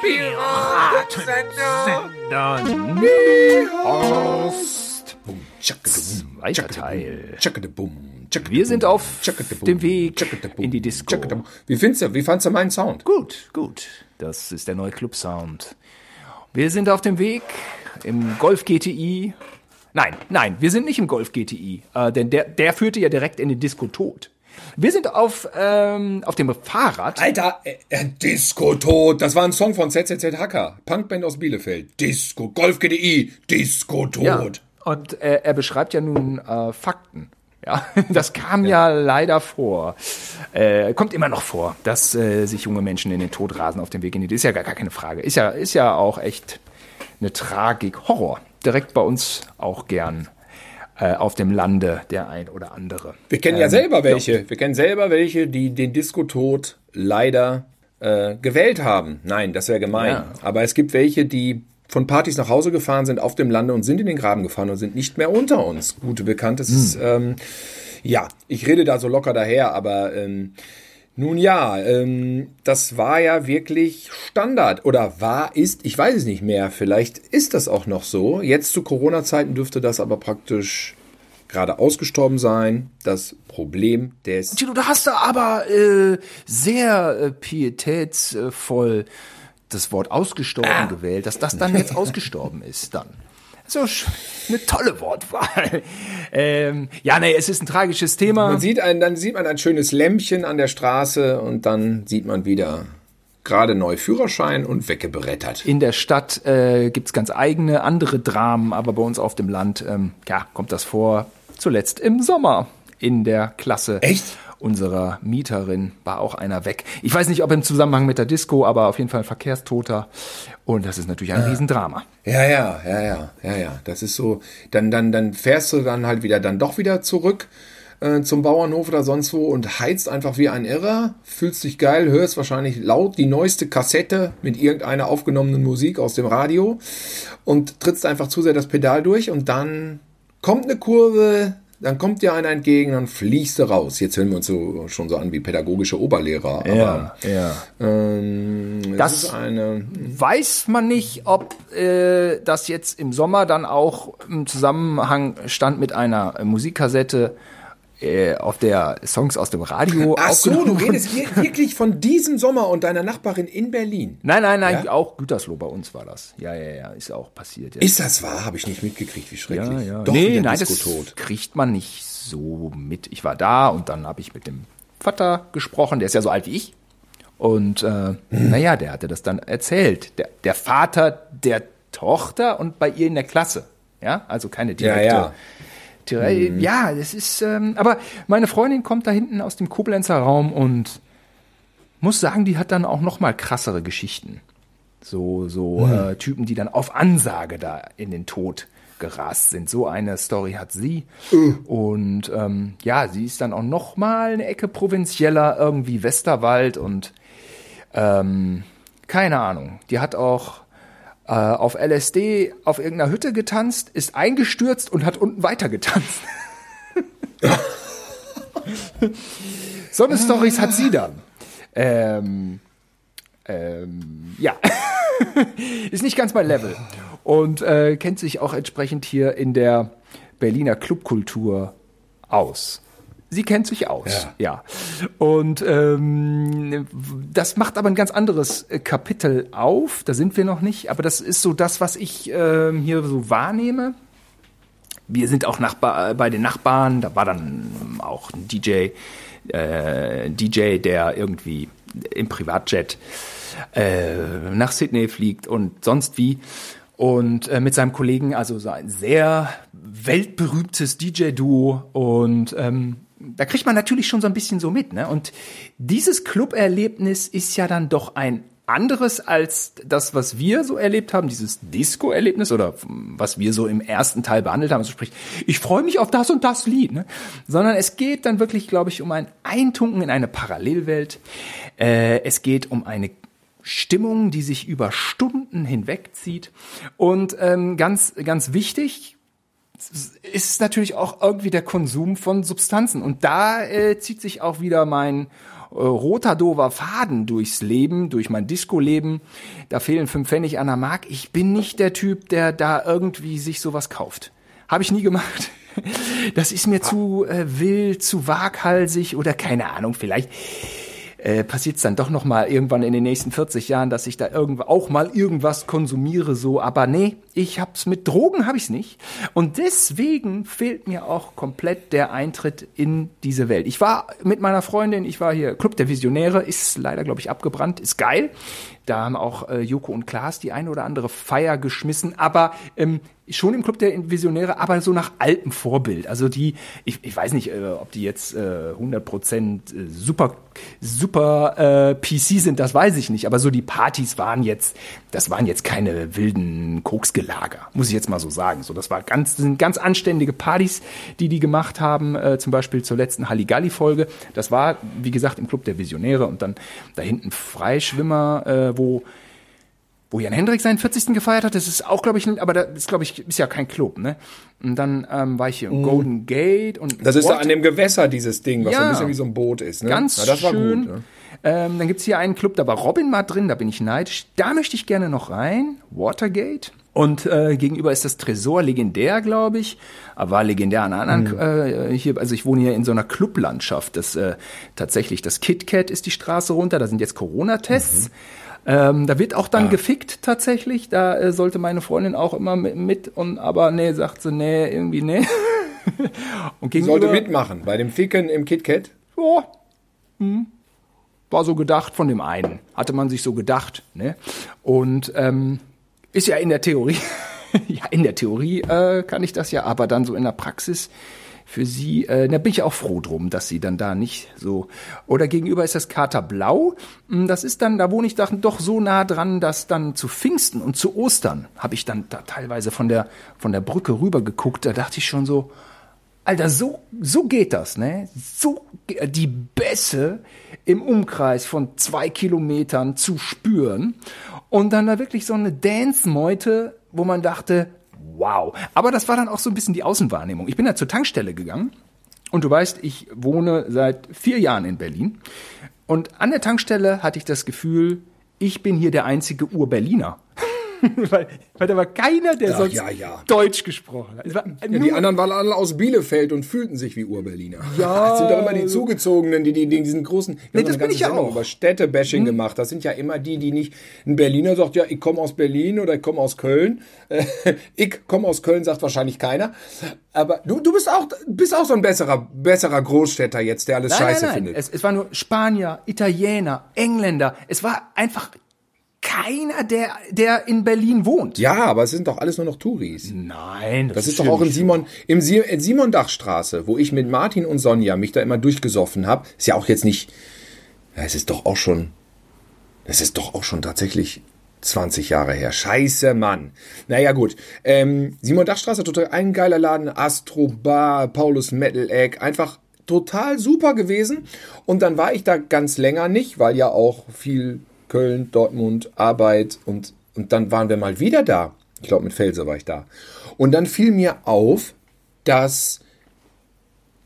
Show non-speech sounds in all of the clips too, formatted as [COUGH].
Piratensender. Horst. Zweiter Teil. Wir sind auf dem Weg in die Disco. Wie findest du, wie fandst du meinen Sound? Gut, gut. Das ist der neue Club-Sound. Wir sind auf dem Weg im Golf GTI. Nein, nein, wir sind nicht im Golf GTI, äh, denn der, der führte ja direkt in den Disco Tod. Wir sind auf, ähm, auf dem Fahrrad. Alter, äh, äh, Disco tot. Das war ein Song von ZZZ Hacker. Punkband aus Bielefeld. Disco, Golf GDI, Disco tot. Ja, und äh, er beschreibt ja nun äh, Fakten. Ja, [LAUGHS] das kam ja, leider vor. Äh, kommt immer noch vor, dass äh, sich junge Menschen in den Tod rasen auf dem Weg in die. Ist ja gar, gar keine Frage. Ist ja, ist ja auch echt eine Tragik, Horror. Direkt bei uns auch gern äh, auf dem Lande der ein oder andere. Wir kennen ja Ähm, selber welche. Wir kennen selber welche, die den Disco-Tod leider äh, gewählt haben. Nein, das wäre gemein. Ja. Aber es gibt welche, die von Partys nach Hause gefahren sind auf dem Lande und sind in den Graben gefahren und sind nicht mehr unter uns. Gute Bekannte. Ist, ähm, ja, ich rede da so locker daher, aber ähm, nun ja, ähm, das war ja wirklich Standard oder war, ist, ich weiß es nicht mehr. Vielleicht ist das auch noch so. Jetzt zu Corona-Zeiten dürfte das aber praktisch gerade ausgestorben sein. Das Problem des Tilo, da hast du aber äh, sehr äh, pietätsvoll das Wort ausgestorben Ah. gewählt, dass das dann jetzt [LAUGHS] ausgestorben ist dann. So eine tolle Wortwahl. [LAUGHS] Ähm, ja, nee, es ist ein tragisches Thema. Man sieht ein, dann sieht man ein schönes Lämpchen an der Straße und dann sieht man wieder gerade neu Führerschein und weggebrettert. In der Stadt äh, gibt's ganz eigene, andere Dramen, aber bei uns auf dem Land, ähm, ja, kommt das vor. Zuletzt im Sommer in der Klasse Echt? Unserer Mieterin war auch einer weg. Ich weiß nicht, ob im Zusammenhang mit der Disco, aber auf jeden Fall ein Verkehrstoter. Und das ist natürlich ein Riesendrama. Ja, ja, ja, ja, ja, ja. Das ist so. Dann, dann, dann fährst du dann halt wieder, dann doch wieder zurück äh, zum Bauernhof oder sonst wo und heizt einfach wie ein Irrer, fühlst dich geil, hörst wahrscheinlich laut die neueste Kassette mit irgendeiner aufgenommenen Musik aus dem Radio und trittst einfach zu sehr das Pedal durch und dann kommt eine Kurve, dann kommt dir einer entgegen, dann fliegst du raus. Jetzt hören wir uns so, schon so an wie pädagogische Oberlehrer. Aber, ja. ähm, Das- eine. Weiß man nicht, ob äh, das jetzt im Sommer dann auch im Zusammenhang stand mit einer Musikkassette, äh, auf der Songs aus dem Radio Ach so, du redest hier wirklich von diesem Sommer und deiner Nachbarin in Berlin. Nein, nein, nein, Ja? auch Gütersloh bei uns war das. Ja, ja, ja, ist auch passiert. Ja. Ist das wahr? Habe ich nicht mitgekriegt, wie schrecklich. ja, ja. Doch nee, nein, das tot. kriegt man nicht so mit. Ich war da und dann habe ich mit dem Vater gesprochen, der ist ja so alt wie ich. Und äh, naja, der hatte das dann erzählt. Der, der Vater der Tochter und bei ihr in der Klasse. Ja, also keine direkte. Ja, ja. Dire- Ja, das ist. Ähm, aber meine Freundin kommt da hinten aus dem Koblenzer Raum und muss sagen, die hat dann auch noch mal krassere Geschichten. So, so äh, Typen, die dann auf Ansage da in den Tod gerast sind. So eine Story hat sie. Und ähm, ja, sie ist dann auch noch mal eine Ecke provinzieller, irgendwie Westerwald und ähm, keine Ahnung. Die hat auch äh, auf LSD auf irgendeiner Hütte getanzt, ist eingestürzt und hat unten weiter getanzt. [LAUGHS] so eine Storys hat sie dann. Ähm, ähm, ja, [LAUGHS] ist nicht ganz mein Level und äh, kennt sich auch entsprechend hier in der Berliner Clubkultur aus. Sie kennt sich aus, ja. Und ähm, das macht aber ein ganz anderes äh, Kapitel auf. Da sind wir noch nicht, aber das ist so das, was ich ähm, hier so wahrnehme. Wir sind auch Nachbar, äh, bei den Nachbarn. Da war dann auch ein DJ, äh, DJ, der irgendwie im Privatjet äh, nach Sydney fliegt und sonst wie. Und äh, mit seinem Kollegen, also so ein sehr weltberühmtes DJ-Duo. Und ähm, da kriegt man natürlich schon so ein bisschen so mit. Ne? Und dieses Club-Erlebnis ist ja dann doch ein anderes als das, was wir so erlebt haben, dieses Disco-Erlebnis oder was wir so im ersten Teil behandelt haben. Also sprich, ich freue mich auf das und das Lied, ne? sondern es geht dann wirklich, glaube ich, um ein Eintunken in eine Parallelwelt. Äh, es geht um eine Stimmung, die sich über Stunden hinwegzieht. Und ähm, ganz, ganz wichtig, ist es natürlich auch irgendwie der Konsum von Substanzen. Und da äh, zieht sich auch wieder mein äh, roter dover Faden durchs Leben, durch mein Disco-Leben. Da fehlen fünf Pfennig an der Mark. Ich bin nicht der Typ, der da irgendwie sich sowas kauft. Habe ich nie gemacht. [LAUGHS] Das ist mir zu äh, wild, zu waghalsig oder keine Ahnung, vielleicht äh, passiert es dann doch noch mal irgendwann in den nächsten 40 Jahren, dass ich da irgendwo auch mal irgendwas konsumiere so, aber nee, ich hab's mit Drogen habe ich's nicht und deswegen fehlt mir auch komplett der Eintritt in diese Welt. Ich war mit meiner Freundin, ich war hier Club der Visionäre, ist leider glaube ich abgebrannt, ist geil. Da haben auch äh, Joko und Klaas die eine oder andere Feier geschmissen, aber ähm, schon im Club der Visionäre, aber so nach altem Vorbild. Also die, ich, ich weiß nicht, äh, ob die jetzt äh, 100% äh, super, super äh, PC sind, das weiß ich nicht. Aber so die Partys waren jetzt, das waren jetzt keine wilden Koksgelager, muss ich jetzt mal so sagen. So, das war ganz, das sind ganz anständige Partys, die die gemacht haben, äh, zum Beispiel zur letzten Halligalli-Folge. Das war, wie gesagt, im Club der Visionäre und dann da hinten Freischwimmer, äh, wo wo Jan Hendrik seinen 40. gefeiert hat. Das ist auch, glaube ich, aber das ist, glaube ich, ist ja kein Club, ne? Und dann ähm, war ich hier im mm. Golden Gate und. Das ist da an dem Gewässer dieses Ding, was ja, so ein bisschen wie so ein Boot ist, ne? Ganz Na, das schön. War gut, ne? ähm, dann gibt's hier einen Club, da war Robin mal drin, da bin ich neidisch. Da möchte ich gerne noch rein. Watergate. Und äh, gegenüber ist das Tresor legendär, glaube ich. Aber war legendär an anderen mhm. äh, hier. Also ich wohne hier in so einer Clublandschaft. Das äh, tatsächlich das KitKat ist die Straße runter. Da sind jetzt Corona-Tests. Mhm. Ähm, da wird auch dann ja. gefickt tatsächlich. Da äh, sollte meine Freundin auch immer mit, mit und aber nee, sagt sie, nee, irgendwie nee. [LAUGHS] und gegenüber, sollte mitmachen bei dem Ficken im KitKat? Ja. Hm. War so gedacht von dem einen. Hatte man sich so gedacht. Ne? Und ähm, ist ja in der Theorie, [LAUGHS] ja, in der Theorie äh, kann ich das ja, aber dann so in der Praxis für sie, äh, da bin ich auch froh drum, dass sie dann da nicht so. Oder gegenüber ist das Kater Blau. Hm, das ist dann, da wohne ich dann doch so nah dran, dass dann zu Pfingsten und zu Ostern habe ich dann da teilweise von der von der Brücke rüber geguckt. Da dachte ich schon so, Alter, so so geht das, ne? So die Bässe im Umkreis von zwei Kilometern zu spüren und dann da wirklich so eine Dance-Meute, wo man dachte, wow. Aber das war dann auch so ein bisschen die Außenwahrnehmung. Ich bin da zur Tankstelle gegangen und du weißt, ich wohne seit vier Jahren in Berlin. Und an der Tankstelle hatte ich das Gefühl, ich bin hier der einzige Ur-Berliner. [LAUGHS] [LAUGHS] weil, weil da war keiner, der Ach, sonst ja, ja. Deutsch gesprochen hat. Ja, die anderen waren alle aus Bielefeld und fühlten sich wie Urberliner. Ja. [LAUGHS] Das sind doch immer die Zugezogenen, die, die, die diesen großen, nee, das bin ich ja auch. über Städtebashing hm. gemacht. Das sind ja immer die, die nicht, ein Berliner sagt, ja, ich komme aus Berlin oder ich komme aus Köln. [LAUGHS] ich komme aus Köln, sagt wahrscheinlich keiner. Aber du, du bist auch, bist auch so ein besserer, besserer Großstädter jetzt, der alles nein, scheiße nein, nein. findet. Es, es war nur Spanier, Italiener, Engländer. Es war einfach keiner, der, der in Berlin wohnt. Ja, aber es sind doch alles nur noch Touris. Nein, das, das ist, ist doch auch in Simon, im Simon Dachstraße, wo ich mit Martin und Sonja mich da immer durchgesoffen habe. Ist ja auch jetzt nicht, es ist doch auch schon, es ist doch auch schon tatsächlich 20 Jahre her. Scheiße, Mann. Naja, gut. Ähm, Simon Dachstraße, total ein geiler Laden. Astro Bar, Paulus Metal Egg. Einfach total super gewesen. Und dann war ich da ganz länger nicht, weil ja auch viel Köln, Dortmund, Arbeit und, und dann waren wir mal wieder da. Ich glaube, mit Felser war ich da. Und dann fiel mir auf, dass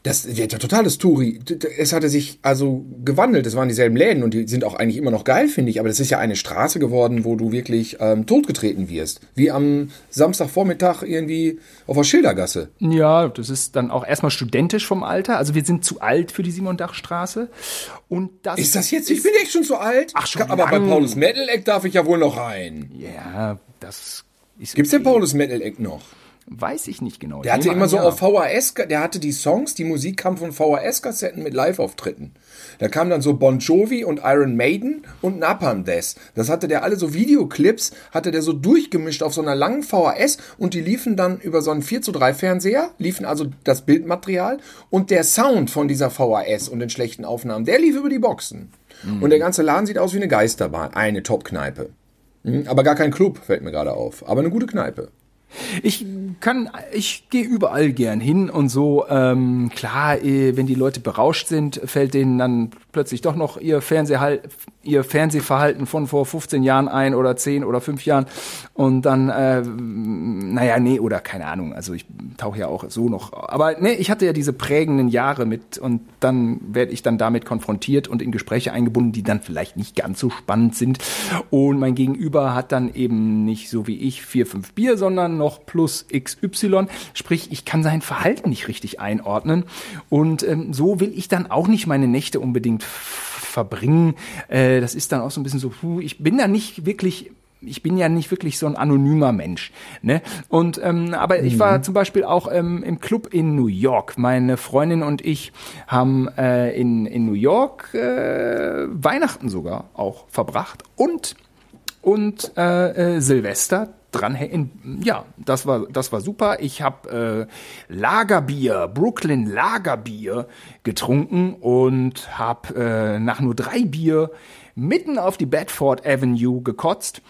das ja, totales Touri. Es hatte sich also gewandelt. Es waren dieselben Läden und die sind auch eigentlich immer noch geil, finde ich. Aber das ist ja eine Straße geworden, wo du wirklich ähm, totgetreten wirst. Wie am Samstagvormittag irgendwie auf der Schildergasse. Ja, das ist dann auch erstmal studentisch vom Alter. Also wir sind zu alt für die Simon-Dach-Straße. Und das ist das jetzt? Ich bin echt schon zu alt. Ach schon. Aber lang. bei Paulus Metal-Eck darf ich ja wohl noch rein. Ja, das ist. Gibt's okay. denn Paulus Metal-Eck noch? Weiß ich nicht genau. Der hatte immer so auf VHS, der hatte die Songs, die Musik kam von VHS-Kassetten mit Live-Auftritten. Da kam dann so Bon Jovi und Iron Maiden und Napalm Death. Das hatte der alle so Videoclips, hatte der so durchgemischt auf so einer langen VHS und die liefen dann über so einen 4 zu 3 Fernseher, liefen also das Bildmaterial und der Sound von dieser VHS und den schlechten Aufnahmen, der lief über die Boxen. Mhm. Und der ganze Laden sieht aus wie eine Geisterbahn, eine Top-Kneipe. Mhm, aber gar kein Club, fällt mir gerade auf, aber eine gute Kneipe. Ich kann, ich gehe überall gern hin und so. Ähm, klar, äh, wenn die Leute berauscht sind, fällt denen dann plötzlich doch noch ihr Fernsehhalt, ihr Fernsehverhalten von vor 15 Jahren ein oder 10 oder 5 Jahren und dann, äh, naja, nee, oder keine Ahnung, also ich tauche ja auch so noch, aber nee, ich hatte ja diese prägenden Jahre mit und dann werde ich dann damit konfrontiert und in Gespräche eingebunden, die dann vielleicht nicht ganz so spannend sind und mein Gegenüber hat dann eben nicht so wie ich vier, fünf Bier, sondern noch plus XY, sprich, ich kann sein Verhalten nicht richtig einordnen und ähm, so will ich dann auch nicht meine Nächte unbedingt verbringen. Äh, das ist dann auch so ein bisschen so, puh, ich bin da nicht wirklich ich bin ja nicht wirklich so ein anonymer Mensch. Ne? Und ähm, aber ich war mhm. zum Beispiel auch ähm, im Club in New York. Meine Freundin und ich haben äh, in, in New York äh, Weihnachten sogar auch verbracht und und äh, äh, Silvester dran ja das war das war super. Ich habe äh, Lagerbier Brooklyn Lagerbier getrunken und habe äh, nach nur drei Bier mitten auf die Bedford Avenue gekotzt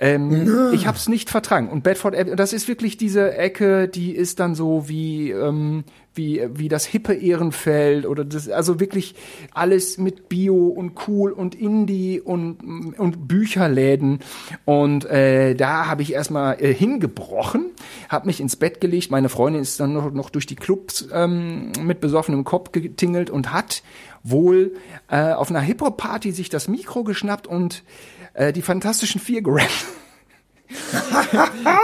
ähm. Ich habe es nicht vertragen. Und Bedford Avenue, das ist wirklich diese Ecke, die ist dann so wie ähm, wie wie das hippe Ehrenfeld oder das also wirklich alles mit Bio und cool und Indie und und Bücherläden und äh, da habe ich erstmal äh, hingebrochen, habe mich ins Bett gelegt. Meine Freundin ist dann noch, noch durch die Clubs ähm, mit besoffenem Kopf getingelt und hat wohl äh, auf einer Hip Hop Party sich das Mikro geschnappt und äh, die Fantastischen Vier gerappt. [LAUGHS]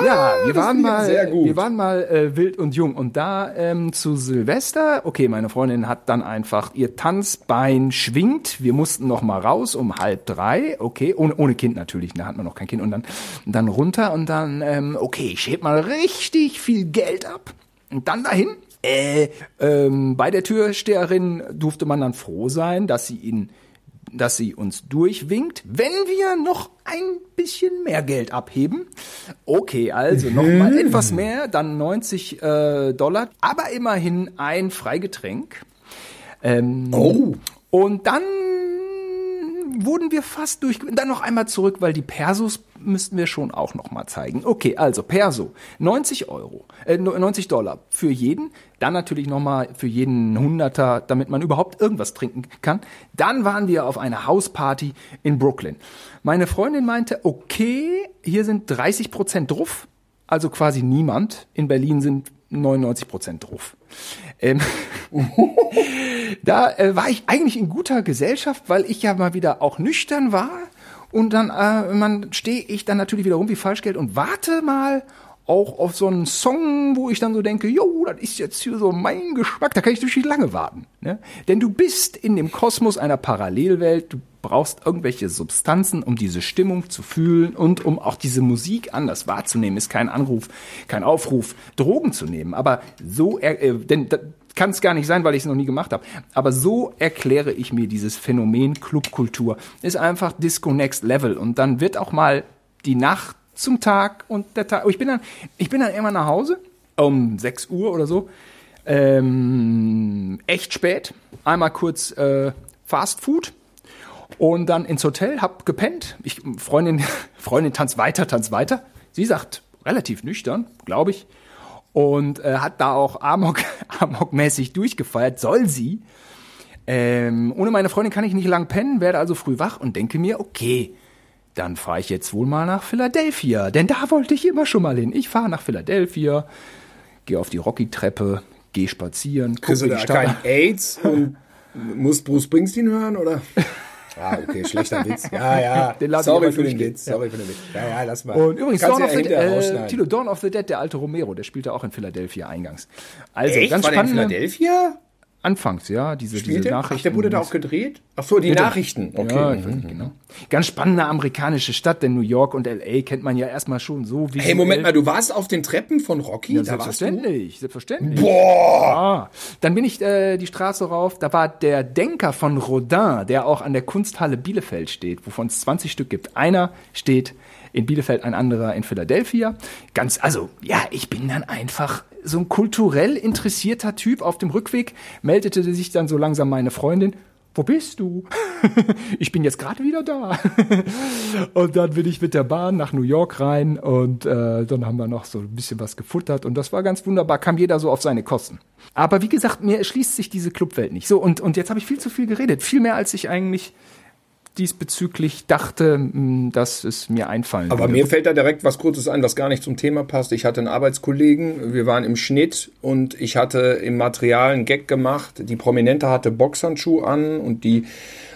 ja, wir waren mal, wir waren mal äh, wild und jung und da ähm, zu Silvester. Okay, meine Freundin hat dann einfach ihr Tanzbein schwingt. Wir mussten noch mal raus um halb drei. Okay, ohne, ohne Kind natürlich. Da hat man noch kein Kind und dann dann runter und dann ähm, okay, ich heb mal richtig viel Geld ab und dann dahin. Äh, ähm, bei der Türsteherin durfte man dann froh sein, dass sie ihn dass sie uns durchwinkt, wenn wir noch ein bisschen mehr Geld abheben. Okay, also mhm. etwas mehr, dann 90 äh, Dollar, aber immerhin ein Freigetränk. Ähm, oh. Und dann wurden wir fast durch. Dann noch einmal zurück, weil die Persos müssten wir schon auch noch mal zeigen. Okay, also Perso, 90 Euro, äh, 90 Dollar für jeden. Dann natürlich noch mal für jeden Hunderter, damit man überhaupt irgendwas trinken kann. Dann waren wir auf einer Hausparty in Brooklyn. Meine Freundin meinte, okay, hier sind 30 Prozent drauf, also quasi niemand. In Berlin sind 99 Prozent drauf. Ähm, [LAUGHS] da äh, war ich eigentlich in guter Gesellschaft, weil ich ja mal wieder auch nüchtern war. Und dann äh, man stehe ich dann natürlich wieder rum wie Falschgeld und warte mal auch auf so einen Song, wo ich dann so denke, jo, das ist jetzt hier so mein Geschmack, da kann ich natürlich lange warten. Ne? Denn du bist in dem Kosmos einer Parallelwelt, du brauchst irgendwelche Substanzen, um diese Stimmung zu fühlen und um auch diese Musik anders wahrzunehmen. Ist kein Anruf, kein Aufruf, Drogen zu nehmen. Aber so, äh, denn kann es gar nicht sein, weil ich es noch nie gemacht habe. Aber so erkläre ich mir dieses Phänomen Clubkultur. Ist einfach Disco Next Level. Und dann wird auch mal die Nacht zum Tag und der Tag. Ich bin dann, ich bin dann immer nach Hause um 6 Uhr oder so. Ähm, echt spät. Einmal kurz äh, Fast Food und dann ins Hotel, hab gepennt. Ich, Freundin, [LAUGHS] Freundin tanzt weiter, tanzt weiter. Sie sagt, relativ nüchtern, glaube ich. Und äh, hat da auch Amok, [LAUGHS] Amok-mäßig durchgefeiert, soll sie. Ähm, ohne meine Freundin kann ich nicht lang pennen, werde also früh wach und denke mir, okay, dann fahre ich jetzt wohl mal nach Philadelphia, denn da wollte ich immer schon mal hin. Ich fahre nach Philadelphia, gehe auf die Rocky-Treppe, gehe spazieren. Du da kein AIDS und [LAUGHS] musst Bruce Springsteen hören, oder? [LAUGHS] Ah, okay, schlechter Witz. Ja, ja. [LAUGHS] Den Sorry für den Witz. Sorry für den Witz. Ja, ja, lass mal. Und übrigens, Dawn of, the, äh, Tilo, Dawn of the Dead, der alte Romero, der spielte auch in Philadelphia eingangs. Also, Echt? ganz War spannend. in Philadelphia? Anfangs, ja, diese, diese Nachrichten. Ach, der wurde da auch gedreht? Ach so, die Nachrichten. Okay. Ja, nicht genau. Ganz spannende amerikanische Stadt, denn New York und LA kennt man ja erstmal schon so wie. Hey, Moment mal, du warst auf den Treppen von Rocky? Ja, selbstverständlich, selbstverständlich. Boah! Ja. Dann bin ich äh, die Straße rauf, da war der Denker von Rodin, der auch an der Kunsthalle Bielefeld steht, wovon es 20 Stück gibt. Einer steht in Bielefeld, ein anderer in Philadelphia. Ganz, also, ja, ich bin dann einfach so ein kulturell interessierter Typ auf dem Rückweg, meldete sich dann so langsam meine Freundin. wo bist du? [LAUGHS] ich bin jetzt gerade wieder da. [LAUGHS] und dann bin ich mit der Bahn nach New York rein und äh, dann haben wir noch so ein bisschen was gefuttert und das war ganz wunderbar, kam jeder so auf seine Kosten. Aber wie gesagt, mir erschließt sich diese Clubwelt nicht. So, und, und jetzt habe ich viel zu viel geredet, viel mehr als ich eigentlich diesbezüglich dachte, hm, dass es mir einfallen Aber würde. mir fällt da direkt was Kurzes ein, was gar nicht zum Thema passt. Ich hatte einen Arbeitskollegen, wir waren im Schnitt und ich hatte im Material einen Gag gemacht. Die Prominente hatte Boxhandschuh an und die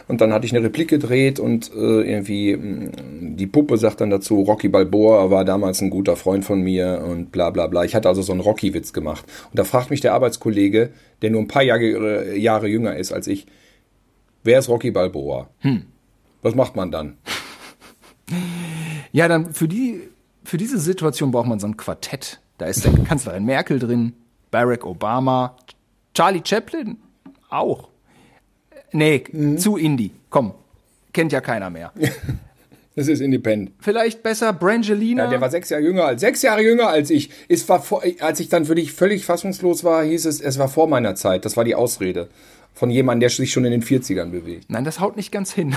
und dann hatte ich eine Replik gedreht und äh, irgendwie mh, die Puppe sagt dann dazu, Rocky Balboa war damals ein guter Freund von mir und bla bla bla. Ich hatte also so einen Rocky-Witz gemacht. Und da fragt mich der Arbeitskollege, der nur ein paar Jahre, Jahre jünger ist als ich, wer ist Rocky Balboa? Hm. Was macht man dann? Ja, dann für die, für diese Situation braucht man so ein Quartett. Da ist der [LAUGHS] Kanzlerin Merkel drin, Barack Obama, Charlie Chaplin auch. Nee, zu Indie. Komm, kennt ja keiner mehr. [LAUGHS] Das ist Independent. Vielleicht besser Brangelina. Ja, der war sechs Jahre jünger als sechs Jahre jünger als ich. Es war vor, als ich dann wirklich völlig fassungslos war, hieß es, es war vor meiner Zeit. Das war die Ausrede von jemandem, der sich schon in den 40ern bewegt. Nein, das haut nicht ganz hin.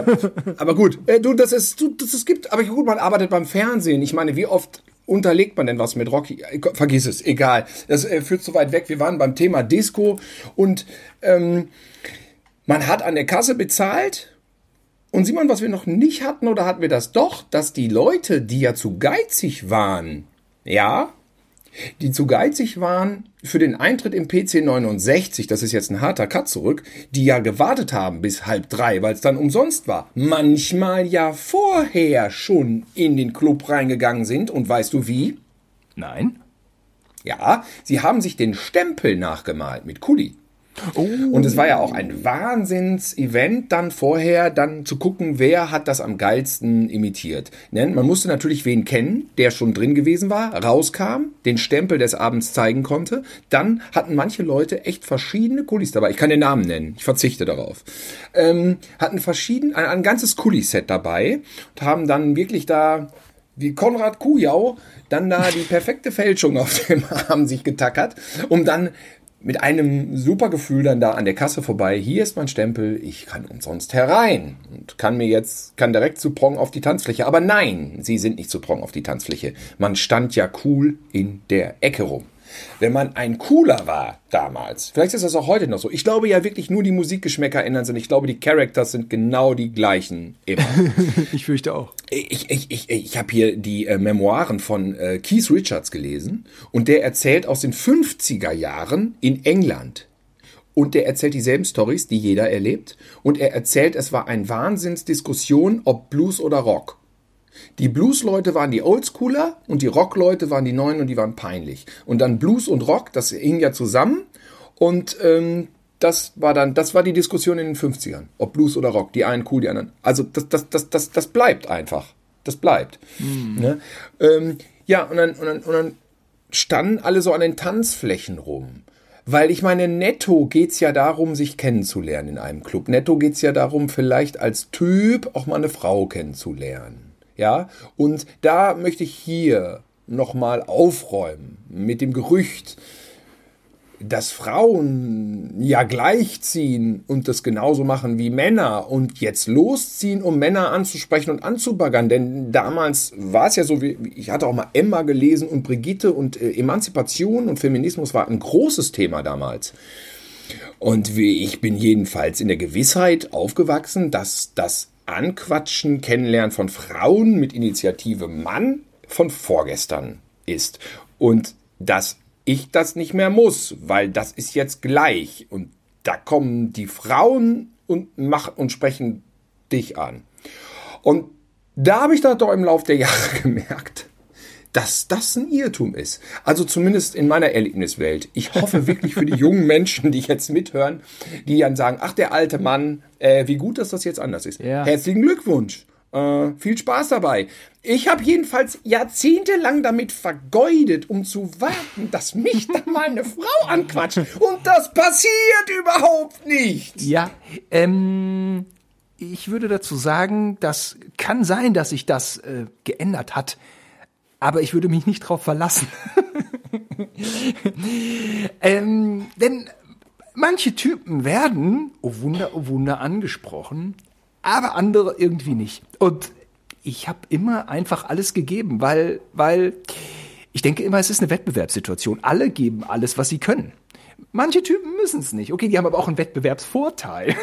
[LAUGHS] Aber gut, äh, du, das ist, du, das es gibt, aber gut, man arbeitet beim Fernsehen. Ich meine, wie oft unterlegt man denn was mit Rocky? Äh, Vergiss es, egal. Das äh, führt zu weit weg. Wir waren beim Thema Disco und ähm, man hat an der Kasse bezahlt. Und Simon, was wir noch nicht hatten, oder hatten wir das doch, dass die Leute, die ja zu geizig waren, ja, die zu geizig waren für den Eintritt im PC 69, das ist jetzt ein harter Cut zurück, die ja gewartet haben bis halb drei, weil es dann umsonst war, manchmal ja vorher schon in den Club reingegangen sind und weißt du wie? Nein. Ja, sie haben sich den Stempel nachgemalt mit Kuli. Oh. Und es war ja auch ein Wahnsinns-Event, dann vorher dann zu gucken, wer hat das am geilsten imitiert. Man musste natürlich wen kennen, der schon drin gewesen war, rauskam, den Stempel des Abends zeigen konnte. Dann hatten manche Leute echt verschiedene Kulis dabei. Ich kann den Namen nennen, ich verzichte darauf. Ähm, hatten verschieden, ein, ein ganzes Kuliset dabei und haben dann wirklich da wie Konrad Kujau dann da die perfekte Fälschung auf dem [LAUGHS] Arm sich getackert, um dann mit einem super Gefühl dann da an der Kasse vorbei. Hier ist mein Stempel, ich kann umsonst herein und kann mir jetzt, kann direkt zu Prong auf die Tanzfläche. Aber nein, sie sind nicht zu Prong auf die Tanzfläche. Man stand ja cool in der Ecke rum. Wenn man ein Cooler war damals, vielleicht ist das auch heute noch so. Ich glaube ja wirklich nur die Musikgeschmäcker ändern sich. Ich glaube, die Characters sind genau die gleichen immer. [LAUGHS] Ich fürchte auch. Ich, ich, ich, ich habe hier die äh, Memoiren von äh, Keith Richards gelesen und der erzählt aus den 50er Jahren in England. Und der erzählt dieselben Stories, die jeder erlebt. Und er erzählt, es war ein Wahnsinnsdiskussion, ob Blues oder Rock. Die Blues-Leute waren die Oldschooler und die Rock-Leute waren die Neuen und die waren peinlich. Und dann Blues und Rock, das hing ja zusammen. Und ähm, das war dann, das war die Diskussion in den 50ern. Ob Blues oder Rock, die einen cool, die anderen. Also das, das, das, das, das bleibt einfach. Das bleibt. Ne? Ähm, ja, und dann, und, dann, und dann standen alle so an den Tanzflächen rum. Weil ich meine, netto geht's ja darum, sich kennenzulernen in einem Club. Netto geht's ja darum, vielleicht als Typ auch mal eine Frau kennenzulernen. Ja, und da möchte ich hier nochmal aufräumen mit dem Gerücht, dass Frauen ja gleichziehen und das genauso machen wie Männer und jetzt losziehen, um Männer anzusprechen und anzubaggern. Denn damals war es ja so, wie ich hatte auch mal Emma gelesen und Brigitte und äh, Emanzipation und Feminismus war ein großes Thema damals. Und ich bin jedenfalls in der Gewissheit aufgewachsen, dass das Anquatschen, Kennenlernen von Frauen mit Initiative Mann von vorgestern ist. Und dass ich das nicht mehr muss, weil das ist jetzt gleich. Und da kommen die Frauen und machen und sprechen dich an. Und da habe ich dann doch im Laufe der Jahre [LAUGHS] gemerkt, dass das ein Irrtum ist. Also zumindest in meiner Erlebniswelt. Ich hoffe wirklich für die jungen Menschen, die jetzt mithören, die dann sagen, ach der alte Mann, äh, wie gut, dass das jetzt anders ist. Ja. Herzlichen Glückwunsch. Äh, viel Spaß dabei. Ich habe jedenfalls jahrzehntelang damit vergeudet, um zu warten, dass mich da [LAUGHS] mal eine Frau anquatscht. Und das passiert überhaupt nicht. Ja, ähm, ich würde dazu sagen, das kann sein, dass sich das äh, geändert hat, aber ich würde mich nicht drauf verlassen. [LAUGHS] ähm, denn manche Typen werden, oh Wunder, oh Wunder, angesprochen, aber andere irgendwie nicht. Und ich habe immer einfach alles gegeben, weil, weil ich denke immer, es ist eine Wettbewerbssituation. Alle geben alles, was sie können. Manche Typen müssen es nicht. Okay, die haben aber auch einen Wettbewerbsvorteil.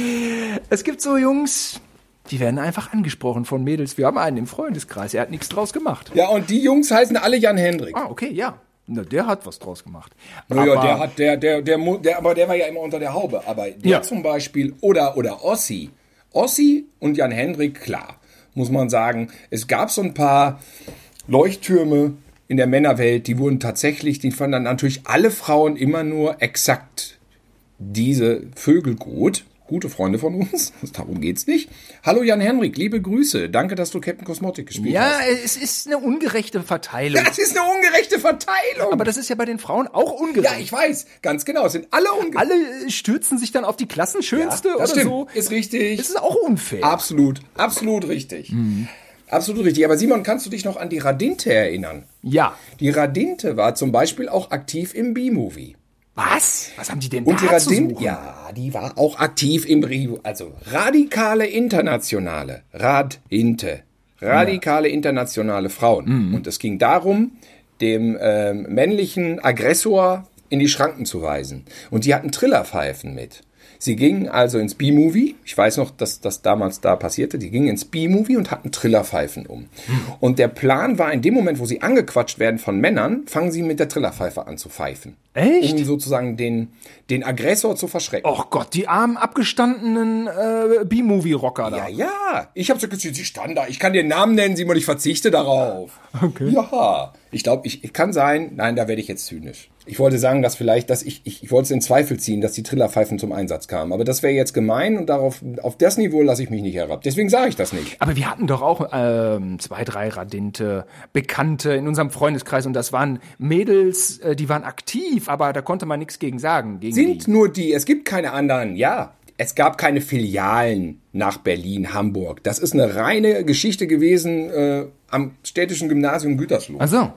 [LAUGHS] es gibt so Jungs, die werden einfach angesprochen von Mädels. Wir haben einen im Freundeskreis, er hat nichts draus gemacht. Ja, und die Jungs heißen alle Jan Hendrik. Ah, okay, ja. Na, der hat was draus gemacht. Naja, der hat, der, der, der, der, aber der war ja immer unter der Haube. Aber der Ja. zum Beispiel, oder, oder Ossi. Ossi und Jan Hendrik, klar, muss man sagen. Es gab so ein paar Leuchttürme in der Männerwelt, die wurden tatsächlich, die fanden dann natürlich alle Frauen immer nur exakt diese Vögel gut. Gute Freunde von uns, [LAUGHS] darum geht's nicht. Hallo Jan Henrik, liebe Grüße. Danke, dass du Captain Cosmotic gespielt ja, hast. es ist eine ungerechte [LAUGHS] Verteilung. Das ist eine ungerechte Verteilung. Aber das ist ja bei den Frauen auch ungerecht. ja, ich weiß, ganz genau. Es sind alle ungerecht. Alle äh, stürzen sich dann auf die Klassenschönste Ja, oder das stimmt. so. Ist richtig. Das ist auch unfair. Absolut, absolut richtig. Absolut richtig. Aber Simon, kannst du dich noch an die Radinte erinnern? Ja. Die Radinte war zum Beispiel auch aktiv im B-Movie. Was? Was haben die denn Und die da zu suchen? ja, die war auch aktiv im Review. Also radikale internationale, Radinte, radikale internationale Frauen. Und es ging darum, dem ähm, männlichen Aggressor in die Schranken zu weisen. Und die hatten Trillerpfeifen mit. Sie gingen also ins B-Movie. Ich weiß noch, dass das damals da passierte. Die gingen ins B-Movie und hatten Trillerpfeifen um. Und der Plan war, in dem Moment, wo sie angequatscht werden von Männern, fangen sie mit der Trillerpfeife an zu pfeifen. Echt? Um sozusagen den, den Aggressor zu verschrecken. Och Gott, die armen, abgestandenen äh, B-Movie-Rocker da. Ja, ja. Ich habe so gesagt, sie stand da. Ich kann dir Namen nennen, Simon, ich verzichte darauf. Okay. Ja. Ich glaube, ich, ich kann sein, nein, da werde ich jetzt zynisch. Ich wollte sagen, dass vielleicht, dass ich, ich, ich wollte es in Zweifel ziehen, dass die Trillerpfeifen zum Einsatz kamen. Aber das wäre jetzt gemein und darauf, auf das Niveau lasse ich mich nicht herab. Deswegen sage ich das nicht. Aber wir hatten doch auch ähm, zwei, drei Radinte, Bekannte in unserem Freundeskreis und das waren Mädels, äh, die waren aktiv, aber da konnte man nichts gegen sagen. Gegen Sind die. nur die, es gibt keine anderen, ja. Es gab keine Filialen nach Berlin, Hamburg. Das ist eine reine Geschichte gewesen äh, am städtischen Gymnasium Gütersloh. Also.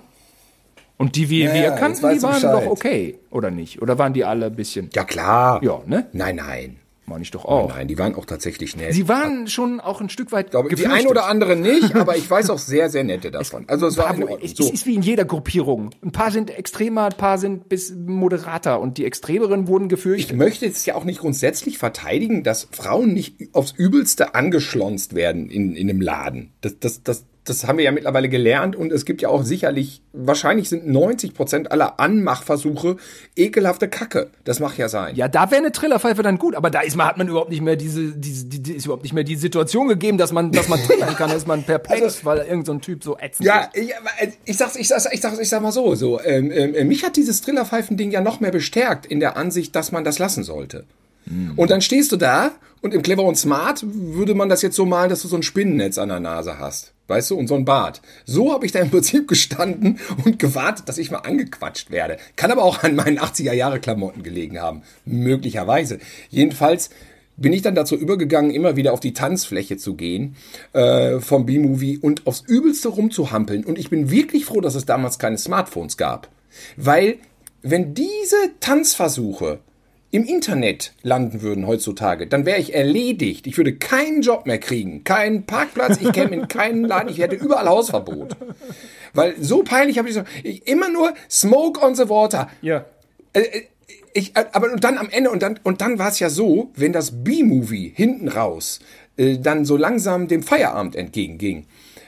Und die, wie Ja, wir kannten, die waren Bescheid. doch okay, oder nicht? Oder waren die alle ein bisschen, Ja, klar. ja, ne? Nein, nein. Meine ich doch auch. Nein, die waren auch tatsächlich nett. Sie waren schon auch ein Stück weit glaube, die gefürchtet. ein oder andere nicht, [LAUGHS] aber ich weiß auch sehr, sehr nette davon. Also es war in Aber Ordnung. es, So. es ist wie in jeder Gruppierung. Ein paar sind extremer, ein paar sind bis moderater und die Extremeren wurden Ich gefürchtet. möchte jetzt ja auch nicht grundsätzlich verteidigen, dass Frauen nicht aufs Übelste angeschlonzt werden in, in einem Laden. Das, das, das, das haben wir ja mittlerweile gelernt und es gibt ja auch sicherlich, wahrscheinlich sind 90 Prozent aller Anmachversuche ekelhafte Kacke. Das mag ja sein. Ja, da wäre eine Trillerpfeife dann gut, aber da ist man, hat man überhaupt nicht mehr diese, diese, die, die ist überhaupt nicht mehr die Situation gegeben, dass man, dass man [LAUGHS] trillern kann, da ist man perplex, Also- weil irgend so ein Typ so ätzend Ja, ist. ich, ich sag's, ich sag's, ich sag's, ich sag mal so, so ähm, ähm, mich hat dieses Trillerpfeifen-Ding ja noch mehr bestärkt in der Ansicht, dass man das lassen sollte. Und dann stehst du da und im Clever und Smart würde man das jetzt so malen, dass du so ein Spinnennetz an der Nase hast. Weißt du, und so ein Bart. So habe ich da im Prinzip [LAUGHS] gestanden und gewartet, dass ich mal angequatscht werde. Kann aber auch an meinen 80er-Jahre-Klamotten gelegen haben. Möglicherweise. Jedenfalls bin ich dann dazu übergegangen, immer wieder auf die Tanzfläche zu gehen äh, vom B-Movie und aufs Übelste rumzuhampeln. Und ich bin wirklich froh, dass es damals keine Smartphones gab. Weil, wenn diese Tanzversuche im Internet landen würden heutzutage, dann wäre ich erledigt. Ich würde keinen Job mehr kriegen, keinen Parkplatz, ich käme in keinen Laden, ich hätte überall Hausverbot. Weil so peinlich habe ich so, ich, immer nur Smoke on the Water. Ja. Äh, äh, ich, äh, aber und dann am Ende und dann und dann war es ja so, wenn das B-Movie hinten raus äh, dann so langsam dem Feierabend entgegenging,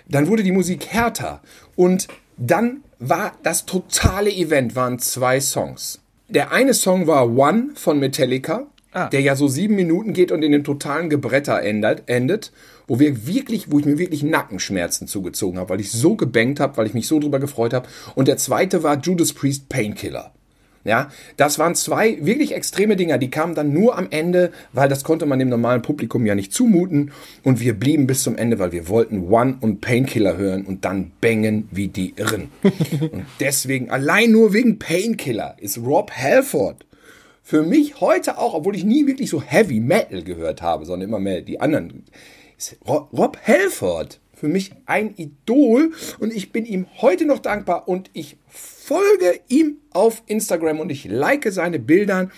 dann wurde die Musik härter und dann war das totale Event waren zwei Songs. Der eine Song war One von Metallica, der ja so sieben Minuten geht und in dem totalen Gebretter endet, endet wo wir wirklich, wo ich mir wirklich Nackenschmerzen zugezogen habe, weil ich so gebankt habe, weil ich mich so drüber gefreut habe. Und der zweite war Judas Priest Painkiller. Ja, das waren zwei wirklich extreme Dinger, die kamen dann nur am Ende, weil das konnte man dem normalen Publikum ja nicht zumuten und wir blieben bis zum Ende, weil wir wollten One und Painkiller hören und dann bängen wie die Irren. [LAUGHS] und deswegen, allein nur wegen Painkiller ist Rob Halford für mich heute auch, obwohl ich nie wirklich so Heavy Metal gehört habe, sondern immer mehr die anderen, ist Rob, Rob Halford für mich ein Idol und ich bin ihm heute noch dankbar und ich folge ihm auf Instagram und ich like seine Bilder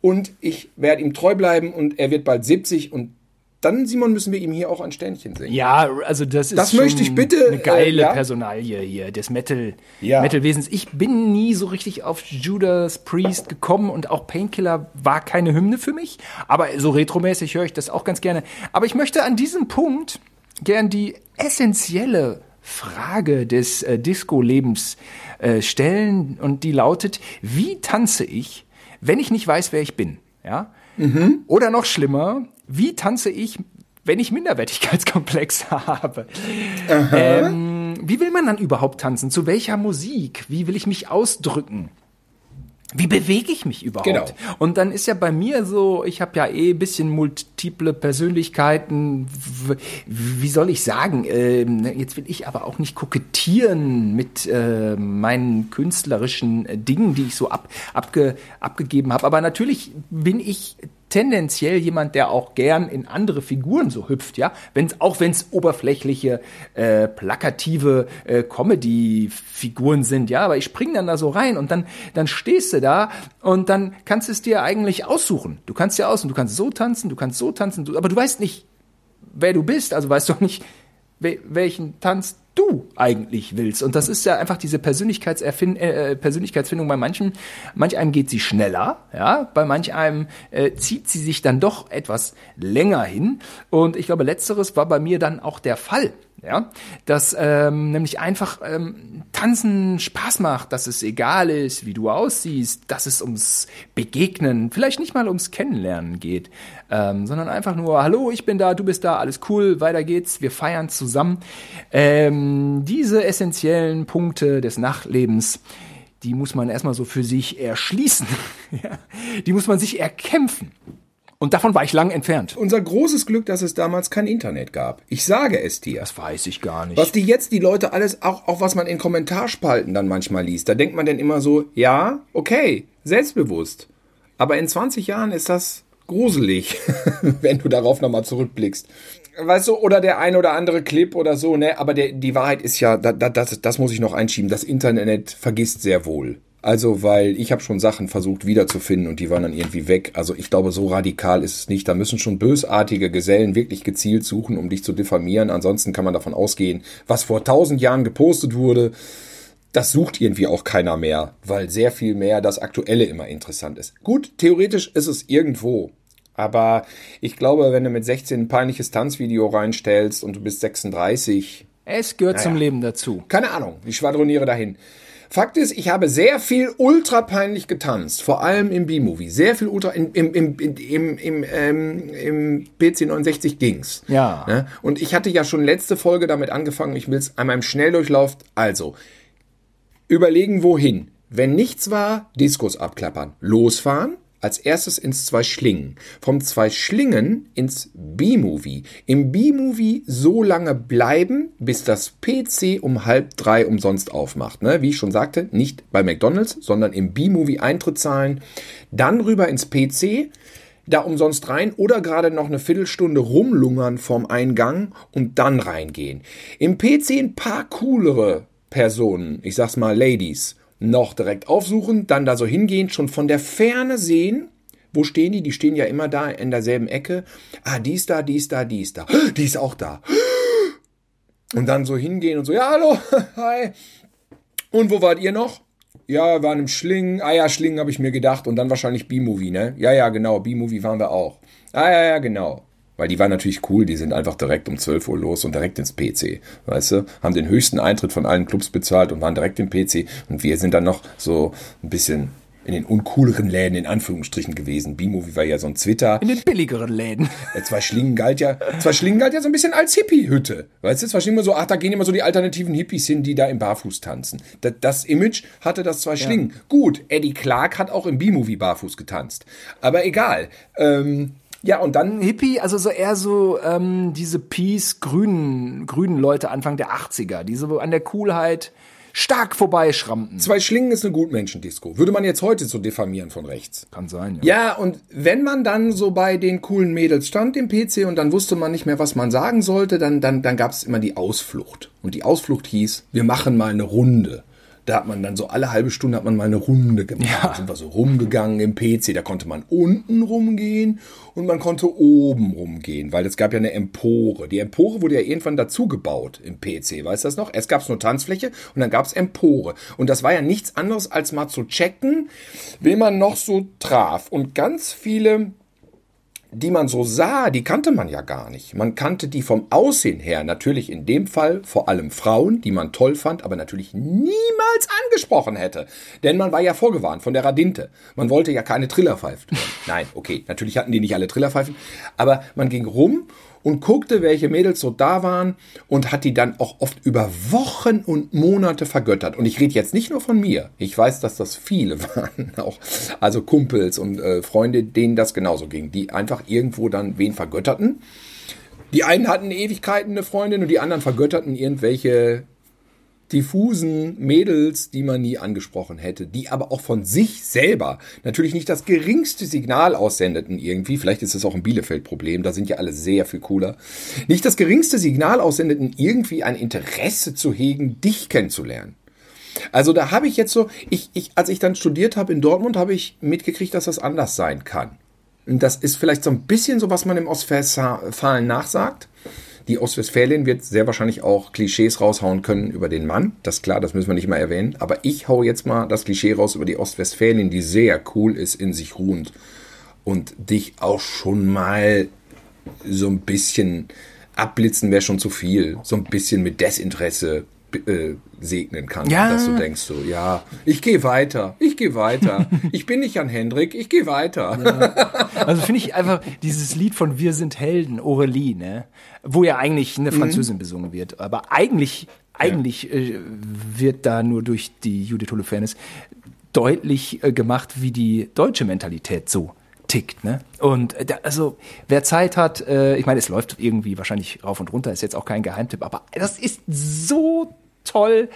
und ich werde ihm treu bleiben und er wird bald 70 und dann, Simon, müssen wir ihm hier auch ein Sternchen singen. Ja, also das ist Das möchte ich bitte, eine geile äh, ja? Personalie hier des Metal Ja. Metalwesens. Ich bin nie so richtig auf Judas Priest gekommen und auch Painkiller war keine Hymne für mich, aber so retromäßig höre ich das auch ganz gerne. Aber ich möchte an diesem Punkt gern die essentielle Frage des äh, Disco-Lebens äh, stellen und die lautet: Wie tanze ich, wenn ich nicht weiß, wer ich bin? Ja. Oder noch schlimmer, wie tanze ich, wenn ich Minderwertigkeitskomplex [LAUGHS] habe? Ähm, wie will man dann überhaupt tanzen? Zu welcher Musik? Wie will ich mich ausdrücken? Wie bewege ich mich überhaupt? Genau. Und dann ist ja bei mir so, ich habe ja eh ein bisschen multiple Persönlichkeiten. Wie soll ich sagen? Ähm, jetzt will ich aber auch nicht kokettieren mit äh, meinen künstlerischen äh, Dingen, die ich so ab, abge, abgegeben habe. Aber natürlich bin ich tendenziell jemand, der auch gern in andere Figuren so hüpft, ja, wenn's, auch wenn es oberflächliche, äh, plakative äh, Comedy-Figuren sind, ja, aber ich spring dann da so rein und dann, dann stehst du da und dann kannst du es dir eigentlich aussuchen. Du kannst dir aussuchen, du kannst so tanzen, du kannst so tanzen, du, aber du weißt nicht, wer du bist, also weißt du auch nicht, wel- welchen Tanz du eigentlich willst. Und das ist ja einfach diese Persönlichkeitserfin äh, Persönlichkeitsfindung. Bei manchen, manch einem geht sie schneller, ja, bei manch einem äh, zieht sie sich dann doch etwas länger hin. Und ich glaube, letzteres war bei mir dann auch der Fall. Ja, dass ähm, nämlich einfach ähm, Tanzen Spaß macht, dass es egal ist, wie du aussiehst, dass es ums Begegnen, vielleicht nicht mal ums Kennenlernen geht, ähm, sondern einfach nur, hallo, ich bin da, du bist da, alles cool, weiter geht's, wir feiern zusammen. Ähm, diese essentiellen Punkte des Nachtlebens, die muss man erstmal so für sich erschließen. [LAUGHS] die muss man sich erkämpfen. Und davon war ich lang entfernt. Unser großes Glück, dass es damals kein Internet gab. Ich sage es dir. Das weiß ich gar nicht. Was die jetzt die Leute alles, auch, auch was man in Kommentarspalten dann manchmal liest, da denkt man dann immer so, ja, okay, selbstbewusst. Aber in 20 Jahren ist das gruselig, [LAUGHS] wenn du darauf nochmal zurückblickst. Weißt du, oder der ein oder andere Clip oder so, ne? Aber der, die Wahrheit ist ja, da, da, das, das muss ich noch einschieben, das Internet vergisst sehr wohl. Also, weil ich habe schon Sachen versucht wiederzufinden und die waren dann irgendwie weg. Also ich glaube, so radikal ist es nicht. Da müssen schon bösartige Gesellen wirklich gezielt suchen, um dich zu diffamieren. Ansonsten kann man davon ausgehen, was vor tausend Jahren gepostet wurde, das sucht irgendwie auch keiner mehr, weil sehr viel mehr das Aktuelle immer interessant ist. Gut, theoretisch ist es irgendwo. Aber ich glaube, wenn du mit 16 ein peinliches Tanzvideo reinstellst und du bist 36, es gehört zum Leben dazu. keine Ahnung, ich schwadroniere dahin. Fakt ist, ich habe sehr viel ultra peinlich getanzt, vor allem im B-Movie. Sehr viel ultra, im, im, im, im, im, ähm, im PC69 ging's. Ja. Ne? Und ich hatte ja schon letzte Folge damit angefangen, ich will es einmal im Schnelldurchlauf. Also, überlegen, wohin. Wenn nichts war, Diskos abklappern. Losfahren, als erstes ins Zwei Schlingen. Vom Zwei Schlingen ins B-Movie. Im B-Movie so lange bleiben, bis das PC um halb drei umsonst aufmacht. Ne? Wie ich schon sagte, nicht bei McDonalds, sondern im B-Movie Eintritt zahlen. Dann rüber ins PC, da umsonst rein oder gerade noch eine Viertelstunde rumlungern vorm Eingang und dann reingehen. Im PC ein paar coolere Personen, ich sag's mal Ladies, noch direkt aufsuchen, dann da so hingehen, schon von der Ferne sehen, wo stehen die? Die stehen ja immer da in derselben Ecke. Ah, die ist da, die ist da, die ist da. [GASPS] Die ist auch da. [GASPS] Und dann so hingehen und so, ja, hallo, [LAUGHS] hi. Und wo wart ihr noch? Ja, wir waren im Schlingen. Ah ja, Schlingen habe ich mir gedacht. Und dann wahrscheinlich B-Movie, ne? Ja, ja, genau. B-Movie waren wir auch. Ah ja, ja, genau. Weil die waren natürlich cool. Die sind einfach direkt um 12 Uhr los und direkt ins PC. Weißt du? Haben den höchsten Eintritt von allen Clubs bezahlt und waren direkt im PC. Und wir sind dann noch so ein bisschen in den uncooleren Läden in Anführungsstrichen gewesen. B-Movie war ja so ein Twitter. In den billigeren Läden. Zwei Schlingen galt ja, zwei Schlingen galt ja so ein bisschen als Hippie-Hütte. Weißt du, zwei Schlingen immer so, ach, da gehen immer so die alternativen Hippies hin, die da im Barfuß tanzen. Das, das Image hatte das zwei Schlingen. Gut, Eddie Clark hat auch im B-Movie barfuß getanzt. Aber egal. Ähm, ja, und dann Hippie, also so eher so ähm, diese Peace grünen grünen Leute Anfang der 80er, die so an der Coolheit stark vorbeischrammten. Zwei Schlingen ist eine Gutmenschendisco. Würde man jetzt heute so diffamieren von rechts. Kann sein, Ja, und wenn man dann so bei den coolen Mädels stand im PC und dann wusste man nicht mehr, was man sagen sollte, dann, dann, dann gab es immer die Ausflucht. Und die Ausflucht hieß, wir machen mal eine Runde. Da hat man dann so alle halbe Stunde hat man mal eine Runde gemacht. Ja. Da sind wir so rumgegangen im PC. Da konnte man unten rumgehen und man konnte oben rumgehen, weil es gab ja eine Empore. Die Empore wurde ja irgendwann dazu gebaut im PC. Weißt du das noch? Erst gab es nur Tanzfläche und dann gab es Empore. Und das war ja nichts anderes, als mal zu checken, wen man noch so traf. Und ganz viele die man so sah, die kannte man ja gar nicht. Man kannte die vom Aussehen her natürlich in dem Fall vor allem Frauen, die man toll fand, aber natürlich niemals angesprochen hätte. Denn man war ja vorgewarnt von der Radinte. Man wollte ja keine Trillerpfeifen. Nein, okay, natürlich hatten die nicht alle Trillerpfeifen, aber man ging rum und guckte, welche Mädels so da waren und hat die dann auch oft über Wochen und Monate vergöttert. Und ich rede jetzt nicht nur von mir. Ich weiß, dass das viele [LAUGHS] waren, auch also Kumpels und äh, Freunde, denen das genauso ging, die einfach irgendwo dann wen vergötterten. Die einen hatten Ewigkeiten eine Freundin und die anderen vergötterten irgendwelche diffusen Mädels, die man nie angesprochen hätte, die aber auch von sich selber natürlich nicht das geringste Signal aussendeten irgendwie, vielleicht ist es auch ein Bielefeld-Problem, da sind ja alle sehr viel cooler, nicht das geringste Signal aussendeten, irgendwie ein Interesse zu hegen, dich kennenzulernen. Also da habe ich jetzt so, ich, ich, als ich dann studiert habe in Dortmund, habe ich mitgekriegt, dass das anders sein kann. Und das ist vielleicht so ein bisschen so, was man im Ostwestfalen nachsagt. Die Ostwestfälin wird sehr wahrscheinlich auch Klischees raushauen können über den Mann. Das ist klar, das müssen wir nicht mal erwähnen. Aber ich hau jetzt mal das Klischee raus über die Ostwestfälin, die sehr cool ist, in sich ruhend und dich auch schon mal so ein bisschen abblitzen wäre schon zu viel. So ein bisschen mit Desinteresse äh, segnen kann, Ja. dass du denkst so, ja, ich gehe weiter, ich gehe weiter, [LAUGHS] ich bin nicht an Hendrik, ich gehe weiter. Also finde ich einfach dieses Lied von Wir sind Helden, Aurelie, ne? Wo ja eigentlich Mhm. eine Französin besungen wird. Aber eigentlich, eigentlich äh, wird da nur durch die Judith Holofernes deutlich äh, gemacht, wie die deutsche Mentalität so tickt, ne? Und äh, da, also wer Zeit hat, äh, ich meine, es läuft irgendwie wahrscheinlich rauf und runter, ist jetzt auch kein Geheimtipp, aber das ist so toll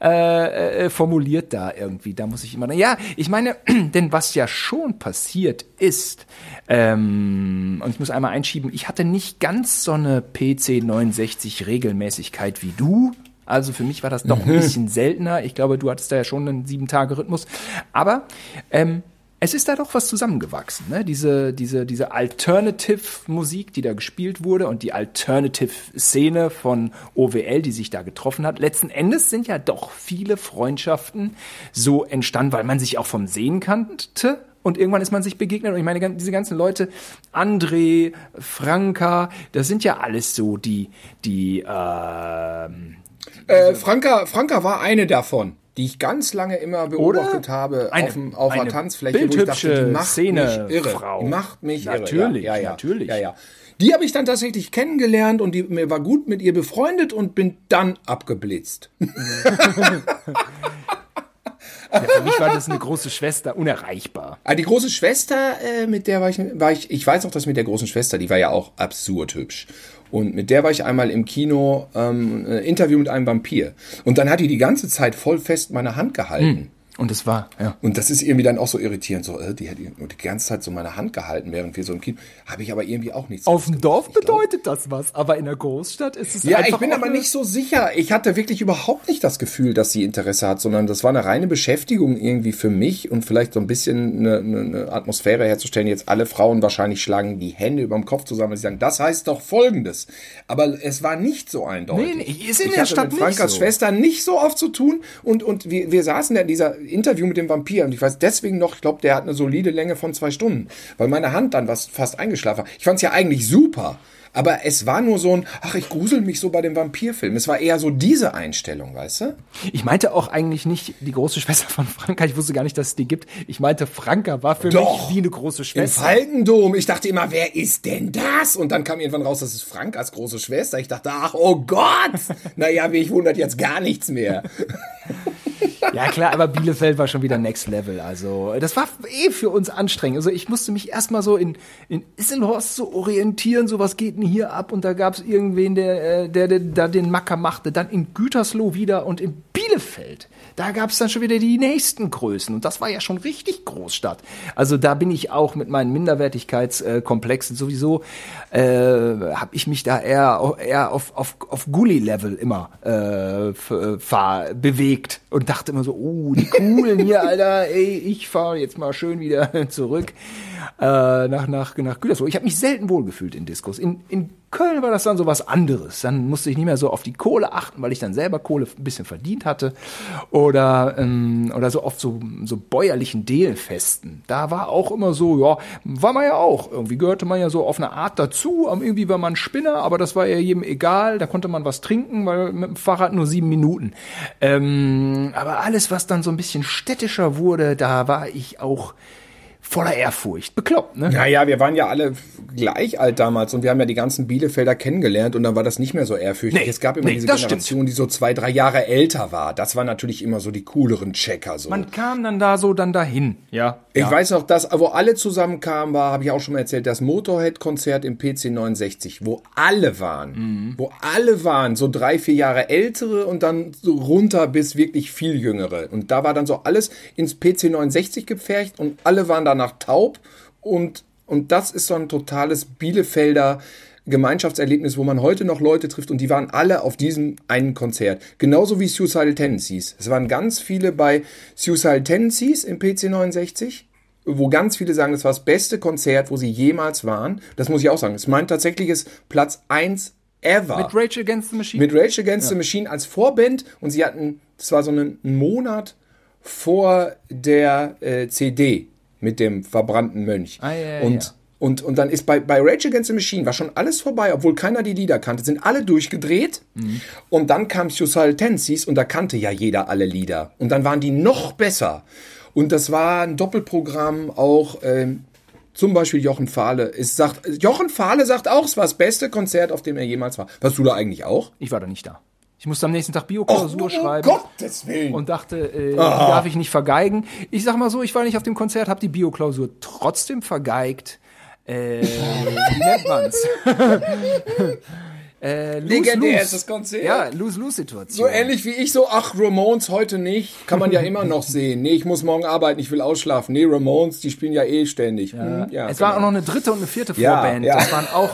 äh, äh, formuliert da irgendwie. Da muss ich immer. Ja, ich meine, [CLEARS THROAT] denn was ja schon passiert ist, ähm, und ich muss einmal einschieben, ich hatte nicht ganz so eine PC 69 Regelmäßigkeit wie du. Also für mich war das doch ein [LAUGHS] bisschen seltener. Ich glaube, du hattest da ja schon einen sieben Tage Rhythmus. Aber ähm, es ist da doch was zusammengewachsen, ne? Diese, diese, diese Alternative-Musik, die da gespielt wurde und die Alternative-Szene von OWL, die sich da getroffen hat. Letzten Endes sind ja doch viele Freundschaften so entstanden, weil man sich auch vom Sehen kannte. Und irgendwann ist man sich begegnet. Und ich meine, diese ganzen Leute, André, Franka, das sind ja alles so die, die, ähm, Äh, Franka, Franka war eine davon, die ich ganz lange immer beobachtet Oder? habe Eine- auf, dem, auf einer eine Tanzfläche, wo ich dachte, die macht Szene- mich irre. Frau. Die macht mich Natürlich, irre. Ja, ja, ja. natürlich. Ja, ja. Die habe ich dann tatsächlich kennengelernt und die, mir war gut mit ihr befreundet und bin dann abgeblitzt. [LAUGHS] ja, für mich war das eine große Schwester, unerreichbar. Ah, die große Schwester, äh, mit der war ich, war ich, ich weiß noch, dass mit der großen Schwester, die war ja auch absurd hübsch. Und mit der war ich einmal im Kino, ähm, ein Interview mit einem Vampir. Und dann hat die die ganze Zeit voll fest meine Hand gehalten. Und es war, ja. Und das ist irgendwie dann auch so irritierend. So, äh, die hat die ganze Zeit so meine Hand gehalten, während wir so im Kino. Habe ich aber irgendwie auch nichts. Auf dem Dorf Ich glaub- bedeutet das was, aber in der Großstadt ist es Ja, einfach ich bin aber nicht so sicher. Ich hatte wirklich überhaupt nicht das Gefühl, dass sie Interesse hat, sondern das war eine reine Beschäftigung irgendwie für mich und vielleicht so ein bisschen eine, eine, Atmosphäre herzustellen. Jetzt alle Frauen wahrscheinlich schlagen die Hände über dem Kopf zusammen und sagen, das heißt doch Folgendes. Aber es war nicht so eindeutig. Nee, nee, ist in ich der hatte Stadt mit nicht Frankas so. Schwester nicht so oft zu tun und, und wir, wir saßen da in dieser Interview mit dem Vampir und ich weiß deswegen noch, ich glaube, der hat eine solide Länge von zwei Stunden, weil meine Hand dann was fast eingeschlafen war. Ich fand es ja eigentlich super. Aber es war nur so ein, ach, ich grusel mich so bei dem Vampirfilm. Es war eher so diese Einstellung, weißt du? Ich meinte auch eigentlich nicht die große Schwester von Franka. Ich wusste gar nicht, dass es die gibt. Ich meinte, Franka war für Doch. mich wie eine große Im Schwester. Falkendom. Ich dachte immer, wer ist denn das? Und dann kam irgendwann raus, das ist Frankas große Schwester. Ich dachte, ach, oh Gott. [LAUGHS] naja, mich wundert jetzt gar nichts mehr. [LAUGHS] Ja klar, aber Bielefeld war schon wieder Next Level. Also das war eh für uns anstrengend. Also ich musste mich erstmal so in, in Isselhorst so orientieren, so was geht denn hier ab? Und da gab es irgendwen, der, äh, der, der da den Macker machte. Dann in Gütersloh wieder und in Bielefeld da gab es dann schon wieder die nächsten Größen und das war ja schon richtig Großstadt. Also da bin ich auch mit meinen Minderwertigkeitskomplexen sowieso, äh, habe ich mich da eher, eher auf, auf, auf Gully-Level immer äh, fahr, bewegt und dachte immer so, oh, die coolen hier, Alter, ey, ich fahre jetzt mal schön wieder [LAUGHS] zurück äh, nach, nach, nach Gütersloh. Ich habe mich selten wohlgefühlt in Diskos. In, in Köln war das dann so was anderes. Dann musste ich nicht mehr so auf die Kohle achten, weil ich dann selber Kohle ein bisschen verdient hatte. Oder, ähm, oder so oft so, so bäuerlichen Delenfesten. Da war auch immer so, ja, war man ja auch. Irgendwie gehörte man ja so auf eine Art dazu. Irgendwie war man Spinner, aber das war ja jedem egal. Da konnte man was trinken, weil mit dem Fahrrad nur sieben Minuten. Ähm, aber alles, was dann so ein bisschen städtischer wurde, da war ich auch voller Ehrfurcht. Bekloppt, ne? Ja, ja, wir waren ja alle gleich alt damals und wir haben ja die ganzen Bielefelder kennengelernt und dann war das nicht mehr so ehrfürchtig. Nee, es gab immer nee, diese Generation, stimmt. die so zwei, drei Jahre älter war. Das waren natürlich immer so die cooleren Checker. So. Man kam dann da so dann dahin, ja. Ich ja. weiß noch, dass, wo alle zusammenkamen, war, habe ich auch schon mal erzählt, das Motorhead-Konzert im PC 69, wo alle waren. Mhm. Wo alle waren, so drei, vier Jahre ältere und dann so runter bis wirklich viel jüngere. Und da war dann so alles ins PC 69 gepfercht und alle waren da danach taub und, und das ist so ein totales Bielefelder Gemeinschaftserlebnis, wo man heute noch Leute trifft und die waren alle auf diesem einen Konzert. Genauso wie Suicidal Tendencies. Es waren ganz viele bei Suicidal Tendencies im PC 69 wo ganz viele sagen, das war das beste Konzert, wo sie jemals waren. Das muss ich auch sagen. Es ist mein tatsächliches Platz 1 ever. Mit Rage Against the Machine? Mit Rage Against ja. the Machine als Vorband und sie hatten, das war so einen Monat vor der äh, CD mit dem verbrannten Mönch. Ah, ja, und, ja. und, und dann ist bei, bei Rage Against the Machine war schon alles vorbei, obwohl keiner die Lieder kannte, sind alle durchgedreht. Mhm. Und dann kam Suicidal Tendencies und da kannte ja jeder alle Lieder. Und dann waren die noch besser. Und das war ein Doppelprogramm auch. Ähm, zum Beispiel Jochen Fahle. Es sagt, Jochen Fahle sagt auch, es war das beste Konzert, auf dem er jemals war. Warst du da eigentlich auch? Ich war da nicht da. Ich musste am nächsten Tag Bioklausur schreiben. Gottes Willen. Und dachte, äh, ah. darf ich nicht vergeigen. Ich sag mal so, ich war nicht auf dem Konzert, habe die Bioklausur trotzdem vergeigt. Äh, wie nennt man's? [LAUGHS] Äh, Legendär ist das Konzert. Ja, Lose-Lose-Situation. So ähnlich wie ich so, ach, Ramones heute nicht, kann man ja [LAUGHS] immer noch sehen. Nee, ich muss morgen arbeiten, ich will ausschlafen. Nee, Ramones, die spielen ja eh ständig. Ja. Hm, ja, es genau. war auch noch eine dritte und eine vierte Vorband. Ja, ja. Das waren auch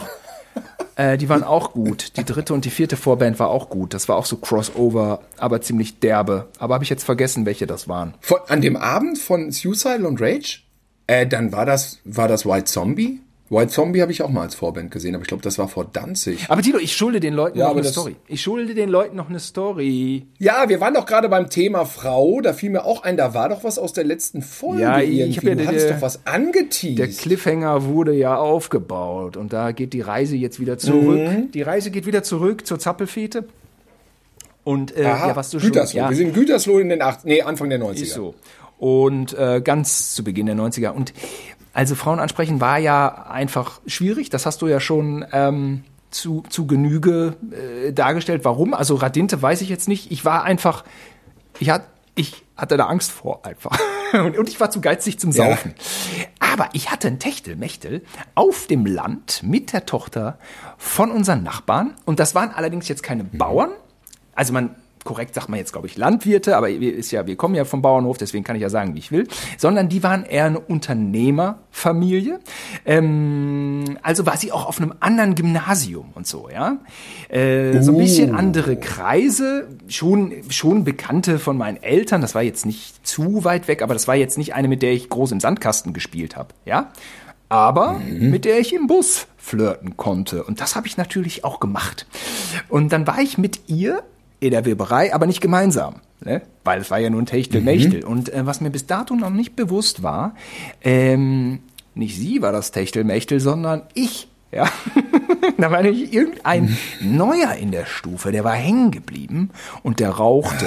äh, die waren auch gut. Die dritte und die vierte Vorband war auch gut. Das war auch so Crossover, aber ziemlich derbe. Aber habe ich jetzt vergessen, welche das waren. Von, an dem Abend von Suicide und Rage? Äh, dann war das, war das White Zombie? White Zombie habe ich auch mal als Vorband gesehen, aber ich glaube, das war vor Danzig. Aber Tilo, ich schulde den Leuten ja, noch eine Story. Ich schulde den Leuten noch eine Story. Ja, wir waren doch gerade beim Thema Frau. Da fiel mir auch ein, da war doch was aus der letzten Folge. Ja, ich habe ja du der, doch was angeteased. Der Cliffhanger wurde ja aufgebaut und da geht die Reise jetzt wieder zurück. Mhm. Die Reise geht wieder zurück zur Zappelfete. Und äh, Aha, ja, was du Gütersloh. schon, ja, wir sind Gütersloh in den acht, nee, Anfang der 90er. Ist so. Und äh, ganz zu Beginn der 90er. Und also Frauen ansprechen war ja einfach schwierig. Das hast du ja schon ähm, zu, zu Genüge äh, dargestellt. Warum? Also Radinte weiß ich jetzt nicht. Ich war einfach, ich, hat, ich hatte da Angst vor einfach. [LAUGHS] und, und ich war zu geizig zum Saufen. Ja. Aber ich hatte ein Techtelmechtel auf dem Land mit der Tochter von unseren Nachbarn. Und das waren allerdings jetzt keine mhm. Bauern. Also man korrekt sagt man jetzt, glaube ich, Landwirte, aber ist ja, wir kommen ja vom Bauernhof, deswegen kann ich ja sagen, wie ich will, sondern die waren eher eine Unternehmerfamilie. Ähm, also war sie auch auf einem anderen Gymnasium und so, ja. Äh, uh. So ein bisschen oh. andere Kreise, schon, schon Bekannte von meinen Eltern, das war jetzt nicht zu weit weg, aber das war jetzt nicht eine, mit der ich groß im Sandkasten gespielt habe, ja. Aber mhm. mit der ich im Bus flirten konnte. Und das habe ich natürlich auch gemacht. Und dann war ich mit ihr in der Weberei, aber nicht gemeinsam, ne? weil es war ja nur ein Techtelmechtel. Mhm. Und äh, was mir bis dato noch nicht bewusst war, ähm, nicht sie war das Techtelmechtel, sondern ich. Ja, [LAUGHS] da war nämlich irgendein Neuer in der Stufe, der war hängen geblieben und der rauchte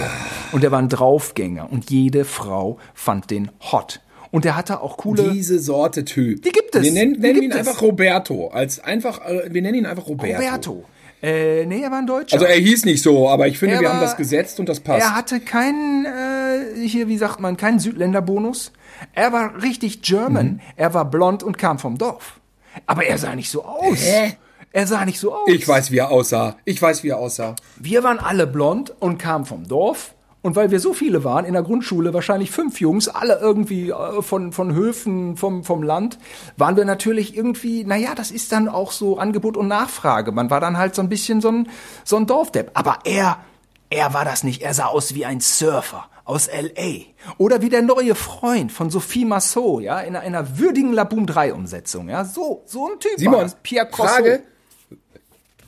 und der war ein Draufgänger und jede Frau fand den hot. Und der hatte auch coole. Diese Sorte Typ. Die gibt es. Wir nennen, nennen ihn es. einfach Roberto. Als einfach, äh, wir nennen ihn einfach Roberto. Roberto. Äh, nee, er war ein Deutscher. Also er hieß nicht so, aber ich finde, er wir war, haben das gesetzt und das passt. Er hatte keinen, äh, hier, wie sagt man, keinen Südländerbonus. Er war richtig German. Mhm. Er war blond und kam vom Dorf. Aber er sah nicht so aus. Hä? Er sah nicht so aus. Ich weiß, wie er aussah. Ich weiß, wie er aussah. Wir waren alle blond und kamen vom Dorf Und weil wir so viele waren in der Grundschule, wahrscheinlich fünf Jungs, alle irgendwie äh, von, von Höfen vom, vom Land, waren wir natürlich irgendwie, naja, das ist dann auch so Angebot und Nachfrage. Man war dann halt so ein bisschen so ein, so ein Dorfdepp. Aber er, er war das nicht. Er sah aus wie ein Surfer aus L.A. Oder wie der neue Freund von Sophie Massot, ja, in einer würdigen Laboom 3 Umsetzung, ja. So, so ein Typ Simon, war das. Pierre Crosso. Frage.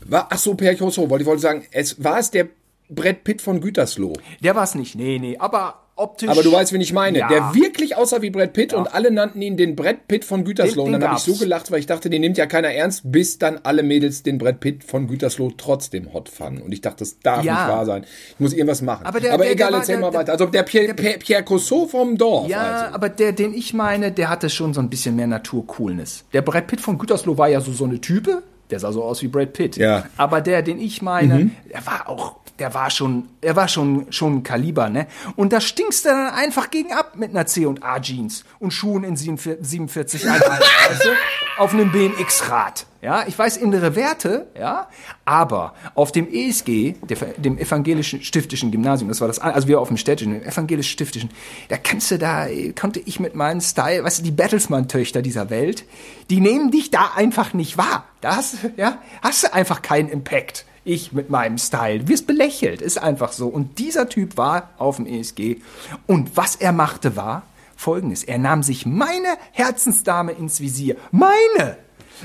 War, ach so, Pierre Crosso, wollte ich wollte sagen, es war es der Brett Pitt von Gütersloh. Der war es nicht, nee, nee, aber optisch. Aber du weißt, wen ich meine. Ja. Der wirklich aussah wie Brett Pitt und alle nannten ihn den Brett Pitt von Gütersloh. Den- und dann habe ich so gelacht, weil ich dachte, den nimmt ja keiner ernst, bis dann alle Mädels den Brett Pitt von Gütersloh trotzdem hot fanden. Und ich dachte, das darf Ja. nicht wahr sein. Ich muss irgendwas machen. Aber Aber, der- der- egal, der war- erzähl der- mal der- weiter. Also der Pierre, Pierre, Pierre Cousseau vom Dorf. Ja, also. aber der, den ich meine, der hatte schon so ein bisschen mehr Naturcoolness. Der Brad Pitt von Gütersloh war ja so, so eine Type. Der sah so aus wie Brad Pitt. Ja. Mhm. Aber der, den ich meine, der war auch, der war schon, er war schon, schon ein Kaliber, ne? Und da stinkst du dann einfach gegen ab mit einer C&A Jeans und Schuhen in 47 [LAUGHS] weißt du? Auf einem BMX-Rad. Ja, ich weiß innere Werte, ja, aber auf dem ESG, dem evangelischen stiftischen Gymnasium, das war das, also wir auf dem städtischen, dem evangelisch stiftischen, da kannst du da, konnte ich mit meinem Style, weißt du, die Bertelsmann-Töchter dieser Welt, die nehmen dich da einfach nicht wahr. Da hast, ja, hast du einfach keinen Impact. Ich mit meinem Style. Du wirst belächelt, ist einfach so. Und dieser Typ war auf dem ESG. Und was er machte war folgendes. Er nahm sich meine Herzensdame ins Visier. Meine!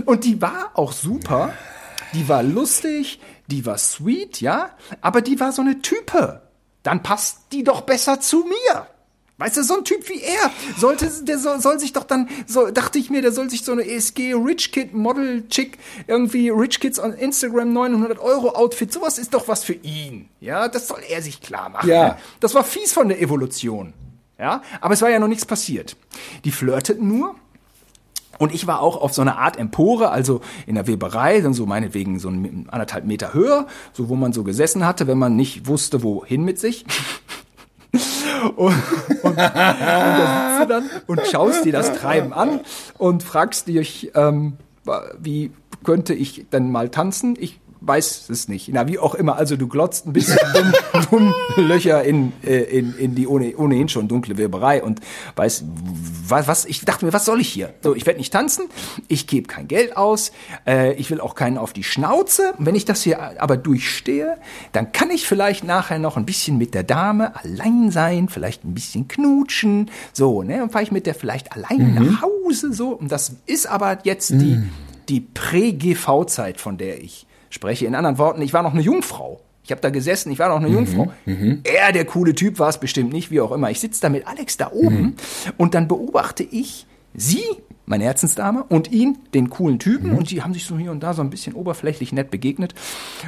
Und die war auch super. Die war lustig, die war sweet, ja, aber die war so eine Type. Dann passt die doch besser zu mir. Weißt du, so ein Typ wie er sollte, der soll, soll sich doch dann, so dachte ich mir, der soll sich so eine ESG Rich Kid Model Chick irgendwie Rich Kids on Instagram 900 Euro Outfit, sowas ist doch was für ihn. Ja, das soll er sich klar machen. Ja. ne? Das war fies von der Evolution. Ja, aber es war ja noch nichts passiert. Die flirteten nur. Und ich war auch auf so einer Art Empore, also in der Weberei, dann so meinetwegen so ein anderthalb Meter höher, so wo man so gesessen hatte, wenn man nicht wusste, wohin mit sich. Und, und, und da sitzt du dann und schaust dir das Treiben an und fragst dich, ähm, wie könnte ich denn mal tanzen? Ich weiß es nicht. Na, wie auch immer. Also du glotzt ein bisschen dumm, [LAUGHS] dumm Löcher in, äh, in, in die ohne, ohnehin schon dunkle Weberei und weiß, was, was, ich dachte mir, was soll ich hier? So, ich werde nicht tanzen, ich gebe kein Geld aus, äh, ich will auch keinen auf die Schnauze. Wenn ich das hier aber durchstehe, dann kann ich vielleicht nachher noch ein bisschen mit der Dame allein sein, vielleicht ein bisschen knutschen, so, ne? Und fahre ich mit der vielleicht allein nach Hause, so. Und das ist aber jetzt die, die Prä-GV-Zeit, von der ich spreche. In anderen Worten, ich war noch eine Jungfrau. Ich habe da gesessen, ich war noch eine Jungfrau. Er, der coole Typ, war es bestimmt nicht, wie auch immer. Ich sitze da mit Alex da oben und dann beobachte ich sie, meine Herzensdame, und ihn, den coolen Typen, und die haben sich so hier und da so ein bisschen oberflächlich nett begegnet.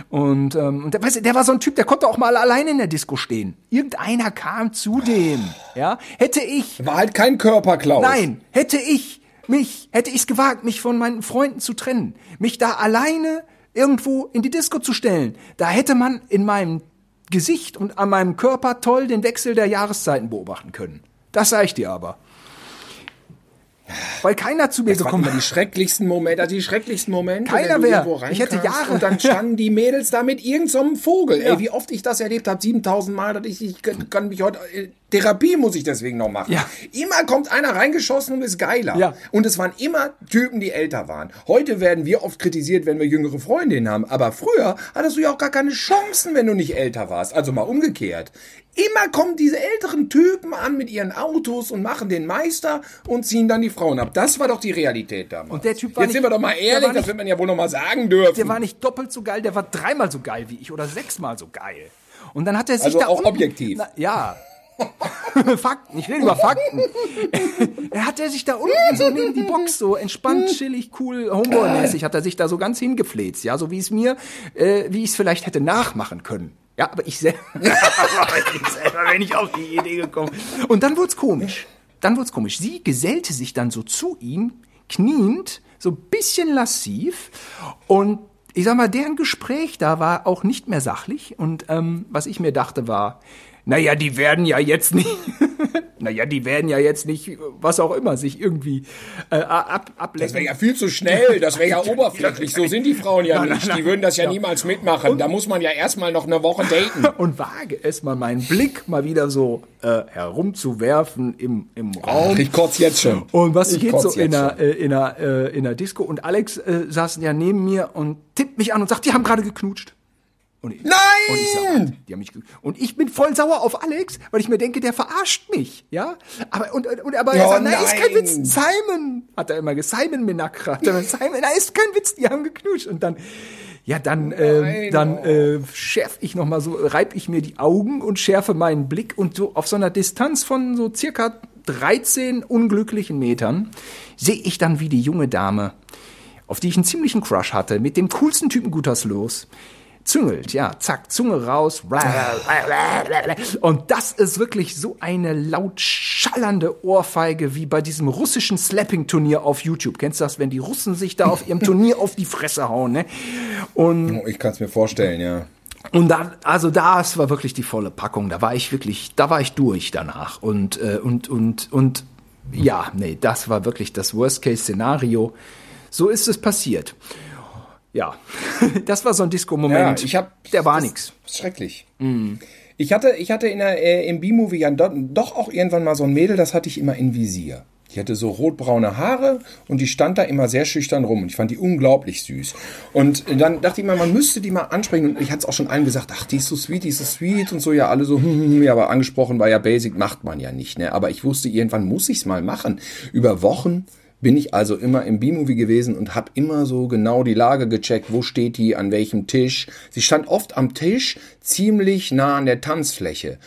Und, ähm, und der, weißt du, der war so ein Typ, der konnte auch mal alleine in der Disco stehen. Irgendeiner kam zu dem, ja. Hätte ich War halt kein Körperklaus. Nein, hätte ich mich, hätte ich es gewagt, mich von meinen Freunden zu trennen, mich da alleine irgendwo in die Disco zu stellen, da hätte man in meinem Gesicht und an meinem Körper toll den Wechsel der Jahreszeiten beobachten können. Das sage ich dir aber. Weil keiner zu mir Das gekommen immer die [LAUGHS] schrecklichsten Momente, die schrecklichsten Momente. Keiner wenn du wär. irgendwo Ich hätte Jahre- Und dann [LAUGHS] standen die Mädels da mit irgendeinem Vogel. Ja. Ey, wie oft ich das erlebt habe, 7000 Mal, dass ich, ich kann, kann mich heute, äh, Therapie muss ich deswegen noch machen. Ja. Immer kommt einer reingeschossen und ist geiler. Ja. Und es waren immer Typen, die älter waren. Heute werden wir oft kritisiert, wenn wir jüngere Freundinnen haben. Aber früher hattest du ja auch gar keine Chancen, wenn du nicht älter warst. Also mal umgekehrt. Immer kommen diese älteren Typen an mit ihren Autos und machen den Meister und ziehen dann die Frauen ab. Das war doch die Realität damals. Und der Typ war Jetzt sind nicht- wir doch mal ehrlich, war das nicht- wird man ja wohl noch mal sagen dürfen. Der war nicht doppelt so geil, der war dreimal so geil wie ich oder sechsmal so geil. Und dann hat er sich Also da auch unten- objektiv. Na, ja. [LAUGHS] Fakten, ich rede über Fakten. [LAUGHS] er hat er sich da unten so neben die Box so entspannt, chillig, cool, Homeboy-mäßig hat er sich da so ganz hingefläzt, ja, so wie es mir, äh, wie ich es vielleicht hätte nachmachen können. Ja, aber ich selber, [LAUGHS] ich selber bin ich auf die Idee gekommen. Und dann wurd's komisch. Dann wurd's komisch. Sie gesellte sich dann so zu ihm, kniend, so ein bisschen lassiv und ich sag mal, deren Gespräch da war auch nicht mehr sachlich und ähm, was ich mir dachte war, naja, die werden ja jetzt nicht, [LAUGHS] naja, die werden ja jetzt nicht, was auch immer, sich irgendwie äh, ab, ablenken. Das wäre ja viel zu schnell, das wäre ja [LAUGHS] oberflächlich. So sind die Frauen ja nicht. Die würden das ja, niemals mitmachen. da muss man ja erstmal noch eine Woche daten. [LAUGHS] und wage es mal, meinen Blick mal wieder so äh, herumzuwerfen im, im Raum. Ach, ich kotz jetzt schon. Und was Ich geht so in der, äh, in, der, äh, in der Disco? Und Alex äh, saß ja neben mir und tippt mich an und sagt, die haben gerade geknutscht. Und ich, Nein! Und ich, sag, die haben mich, und ich bin voll sauer auf Alex, weil ich mir denke, der verarscht mich, ja. Aber und, und aber er Oh, sagt, nein, ist kein. Witz. Simon hat er immer gesagt, Simon Menakra. Hat er Simon, nein, ist kein Witz, die haben geknutscht. Und dann, ja, dann, äh, dann oh. äh, schärf ich noch mal so, reib ich mir die Augen und schärfe meinen Blick und so auf so einer Distanz von so circa 13 unglücklichen Metern sehe ich dann, wie die junge Dame, auf die ich einen ziemlichen Crush hatte, mit dem coolsten Typen Guterslos, züngelt, ja, zack, Zunge raus. Und das ist wirklich so eine laut schallernde Ohrfeige wie bei diesem russischen Slapping-Turnier auf YouTube. Kennst du das, wenn die Russen sich da auf ihrem [LAUGHS] Turnier auf die Fresse hauen, ne? Und Ich kann es mir vorstellen, ja. und da, also das war wirklich die volle Packung. Da war ich wirklich, da war ich durch danach. Und, äh, und, und, und ja, nee, das war wirklich das Worst-Case-Szenario. So ist es passiert. Ja, [LAUGHS] das war so ein Disco-Moment. Ja, ich hab, Der war nix. ist Schrecklich. Ich hatte, ich hatte in der, äh, im B-Movie ja do, doch auch irgendwann mal so ein Mädel, das hatte ich immer in Visier. Die hatte so rotbraune Haare und die stand da immer sehr schüchtern rum. Und ich fand die unglaublich süß. Und dann dachte ich mir, man müsste die mal ansprechen. Und ich hatte es auch schon allen gesagt, ach, die ist so sweet, die ist so sweet und so. Ja, alle so, hm, hm, hm. ja, aber angesprochen war ja basic, macht man ja nicht. Ne? Aber ich wusste, irgendwann muss ich es mal machen. Über Wochen bin ich also immer im B-Movie gewesen und habe immer so genau die Lage gecheckt, wo steht die, an welchem Tisch. Sie stand oft am Tisch, ziemlich nah an der Tanzfläche.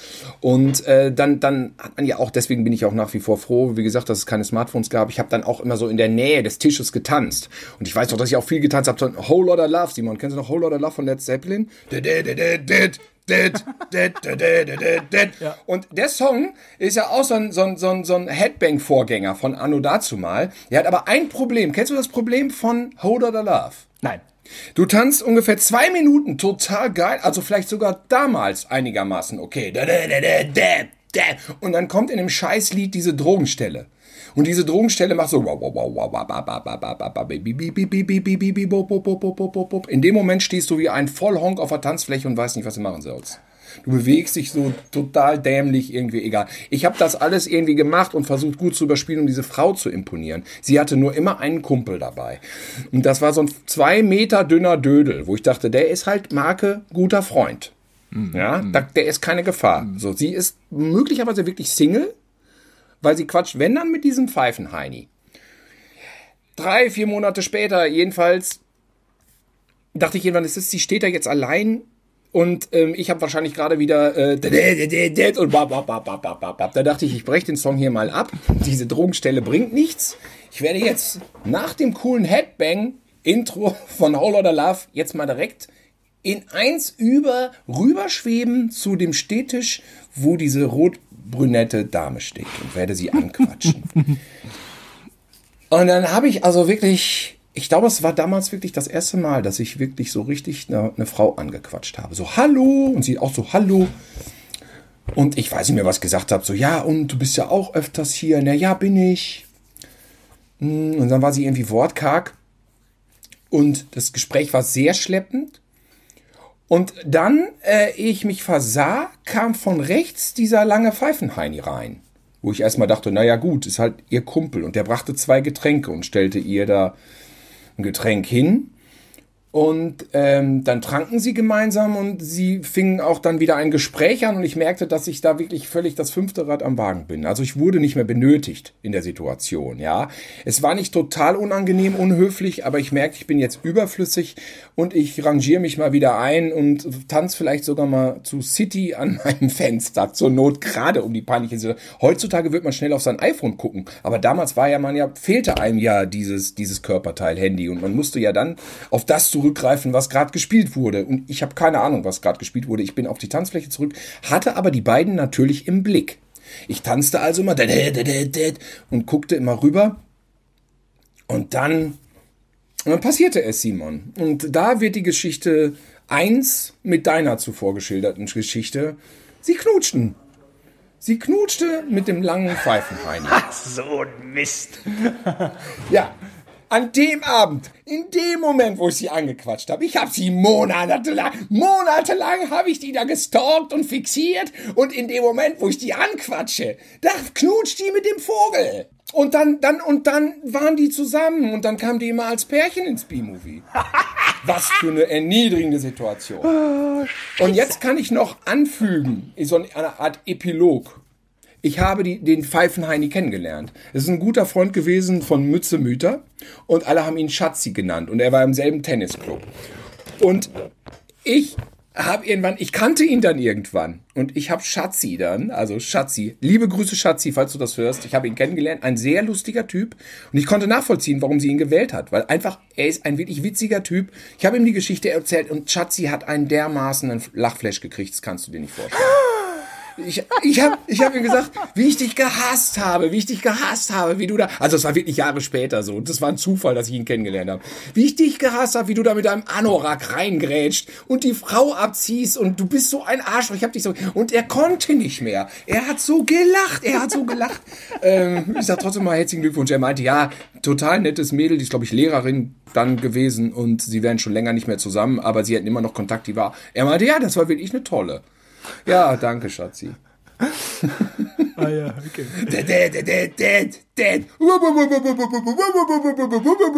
Und äh, dann, dann hat man ja auch, deswegen bin ich auch nach wie vor froh, wie gesagt, dass es keine Smartphones gab. Ich habe dann auch immer so in der Nähe des Tisches getanzt. Und ich weiß noch, dass ich auch viel getanzt habe. Whole Lotta Love, Simon. Kennst du noch Whole Lotta Love von Led Zeppelin? Und der Song ist ja auch so ein, so ein, so ein, so ein Headbang-Vorgänger von Anno dazumal. Der hat aber ein Problem. Kennst du das Problem von Hold or the Love? Nein. Du tanzt ungefähr zwei Minuten total geil, also vielleicht sogar damals einigermaßen okay. Und dann kommt in dem Scheißlied diese Drogenstelle. Und diese Drogenstelle macht so. In dem Moment stehst du wie ein Vollhonk auf der Tanzfläche und weißt nicht, was du machen sollst. Du bewegst dich so total dämlich, irgendwie egal. Ich habe das alles irgendwie gemacht und versucht gut zu überspielen, um diese Frau zu imponieren. Sie hatte nur immer einen Kumpel dabei. Und das war so ein zwei Meter dünner Dödel, wo ich dachte, der ist halt Marke guter Freund. Ja, da, der ist keine Gefahr. So, sie ist möglicherweise wirklich Single, weil sie quatscht, wenn dann mit diesem Pfeifenheini. Drei, vier Monate später, jedenfalls, dachte ich irgendwann, es ist, sie steht da jetzt allein und ähm, ich habe wahrscheinlich gerade wieder da dachte ich, ich breche den Song hier mal ab. Diese Drogenstelle bringt nichts. Ich werde jetzt nach dem coolen Headbang Intro von Whole Lotta Love jetzt mal direkt in eins über rüberschweben zu dem Stehtisch, wo diese rotbrünette Dame steht und werde sie anquatschen. und dann habe ich also wirklich, ich glaube, es war damals wirklich das erste Mal, dass ich wirklich so richtig eine, eine Frau angequatscht habe. So, hallo, und sie auch so, hallo. Und ich weiß nicht mehr, was gesagt habe. So, ja, und du bist ja auch öfters hier. Na ja, bin ich. Hm, Und dann war sie irgendwie wortkarg. Und das Gespräch war sehr schleppend. Und dann, äh, ich mich versah, kam von rechts dieser lange Pfeifenheini rein. Wo ich erstmal dachte, naja gut, ist halt ihr Kumpel. Und der brachte zwei Getränke und stellte ihr da ein Getränk hin. Und ähm, dann tranken sie gemeinsam und sie fingen auch dann wieder ein Gespräch an und ich merkte, dass ich da wirklich völlig das fünfte Rad am Wagen bin. Also ich wurde nicht mehr benötigt in der Situation, ja. Es war nicht total unangenehm, unhöflich, aber ich merke, ich bin jetzt überflüssig und ich rangiere mich mal wieder ein und tanze vielleicht sogar mal zu City an [LAUGHS] meinem Fenster, zur Not gerade um die peinliche Situation. Heutzutage wird man schnell auf sein iPhone gucken, aber damals war ja man ja, fehlte einem ja dieses, dieses Körperteil Handy und man musste ja dann auf das zurückgreifen, was gerade gespielt wurde. Und ich habe keine Ahnung, was gerade gespielt wurde. Ich bin auf die Tanzfläche zurück, hatte aber die beiden natürlich im Blick. Ich tanzte also immer und guckte immer rüber. Und dann, dann passierte es, Simon. Und da wird die Geschichte eins mit deiner zuvor geschilderten Geschichte Sie knutschten. Sie knutschte mit dem langen Pfeifenheini. Ach, so ein Mist. ja, an dem Abend, in dem Moment, wo ich sie angequatscht habe, ich habe sie monatelang, monatelang habe ich die da gestalkt und fixiert und in dem Moment, wo ich die anquatsche, da knutscht die mit dem Vogel. Und dann, dann, und dann waren die zusammen und dann kamen die immer als Pärchen ins B-Movie. [LAUGHS] Was für eine erniedrigende Situation. Oh, und jetzt kann ich noch anfügen, so eine Art Epilog. Ich habe die, den Pfeifenheini kennengelernt. Es ist ein guter Freund gewesen von Mütze Müter und alle haben ihn Schatzi genannt und er war im selben Tennisclub. Und ich habe irgendwann, ich kannte ihn dann irgendwann und ich habe Schatzi dann, also Schatzi, liebe Grüße Schatzi, falls du das hörst, ich habe ihn kennengelernt, ein sehr lustiger Typ und ich konnte nachvollziehen, warum sie ihn gewählt hat, weil einfach, er ist ein wirklich witziger Typ. Ich habe ihm die Geschichte erzählt und Schatzi hat einen dermaßen Lachflash gekriegt, das kannst du dir nicht vorstellen. [LAUGHS] Ich, ich habe ich hab ihm gesagt, wie ich dich gehasst habe, wie ich dich gehasst habe, wie du da, also es war wirklich Jahre später so, und das war ein Zufall, dass ich ihn kennengelernt habe, wie ich dich gehasst habe, wie du da mit deinem Anorak reingrätscht und die Frau abziehst und du bist so ein Arschloch, ich hab dich so, und er konnte nicht mehr, er hat so gelacht, er hat so gelacht. [LAUGHS] ähm, ich sag trotzdem mal herzlichen Glückwunsch, er meinte, ja, total nettes Mädel, die ist glaube ich Lehrerin dann gewesen und sie wären schon länger nicht mehr zusammen, aber sie hatten immer noch Kontakt, die war, er meinte, ja, das war wirklich eine tolle. Ja, danke, Schatzi. ah ja, okay.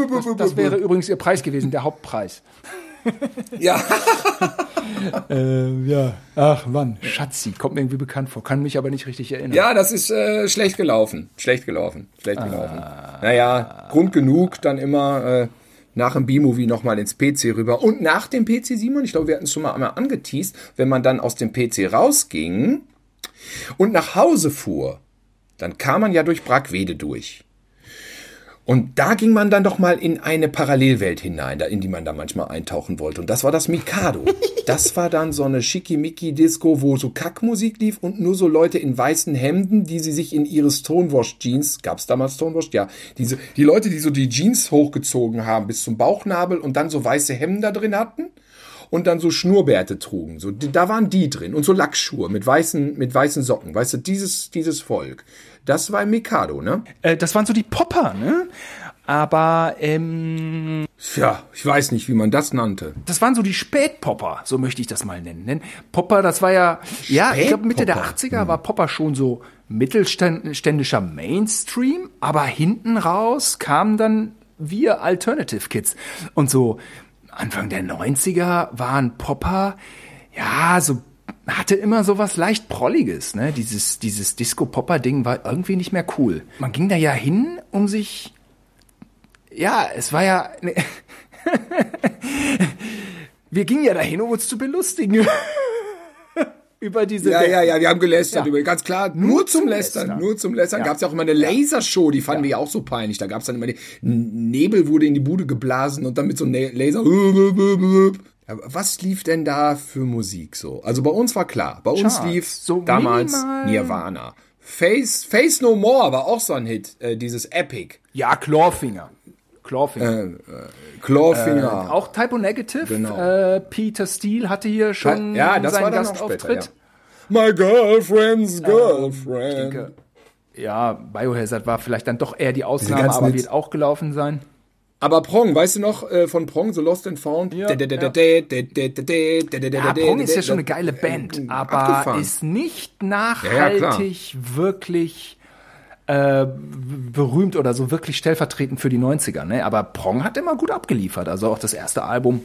Das, das wäre übrigens Ihr Preis gewesen, der Hauptpreis. Ja. [LAUGHS] äh, ja. Ach Mann, Schatzi, kommt mir irgendwie bekannt vor, kann mich aber nicht richtig erinnern. Ja, das ist äh, schlecht gelaufen. Schlecht gelaufen. Schlecht gelaufen. Ah. Naja, Grund genug, dann immer äh, nach dem B-Movie nochmal ins PC rüber. Und nach dem PC, Simon, ich glaube, wir hatten es schon mal einmal angeteased, wenn man dann aus dem PC rausging und nach Hause fuhr, dann kam man ja durch Brackwede durch. Und da ging man dann doch mal in eine Parallelwelt hinein, in die man da manchmal eintauchen wollte. Und das war das Mikado. [LAUGHS] Das war dann so eine Schickimicki-Disco, wo so Kackmusik lief und nur so Leute in weißen Hemden, die sie sich in ihre Stonewash-Jeans, gab's damals Stonewash? Ja, diese, die Leute, die so die Jeans hochgezogen haben bis zum Bauchnabel und dann so weiße Hemden da drin hatten und dann so Schnurrbärte trugen. So, da waren die drin und so Lackschuhe mit weißen, mit weißen Socken. Weißt du, dieses, dieses Volk. Das war Mikado, ne? Äh, das waren so die Popper, ne? Aber, ähm. Ja, ich weiß nicht, wie man das nannte. Das waren so die Spätpopper, so möchte ich das mal nennen. Popper, das war ja, ja, ich glaube Mitte der 80er hm. war Popper schon so mittelständischer Mainstream, aber hinten raus kamen dann wir Alternative Kids. Und so Anfang der 90er waren Popper, ja, so hatte immer so was leicht Prolliges, ne? Dieses, dieses Disco-Popper-Ding war irgendwie nicht mehr cool. Man ging da ja hin, um sich, ja, es war ja, ne [LAUGHS] wir gingen ja dahin, um uns zu belustigen. [LAUGHS] über diese. Ja, ja, ja, wir haben gelästert ja. über, ganz klar, nur, nur zum, zum Lästern, Lästern, nur zum Lästern. Ja. Gab es ja auch immer eine Lasershow, die fanden ja. wir ja auch so peinlich. Da gab es dann immer, die, Nebel wurde in die Bude geblasen und dann mit so einem Laser. Was lief denn da für Musik so? Also bei uns war klar, bei uns Charts. lief so damals minimal. Nirvana. Face, Face No More war auch so ein Hit, äh, dieses Epic. Ja, Clawfinger. Clawfinger. Äh, äh, Clawfinger. Äh, auch Typo Negative. Genau. Äh, Peter Steele hatte hier schon ja, das seinen Gastauftritt. Ja. My girlfriend's girlfriend. Denke, ja, Biohazard war vielleicht dann doch eher die Ausnahme, aber wird auch gelaufen sein. Aber Prong, weißt du noch äh, von Prong, The Lost and Found? Ja, ja. Prong ist ja schon eine geile Band, aber ist nicht nachhaltig wirklich äh, berühmt oder so wirklich stellvertretend für die 90er. Ne? Aber Prong hat immer gut abgeliefert. Also auch das erste Album.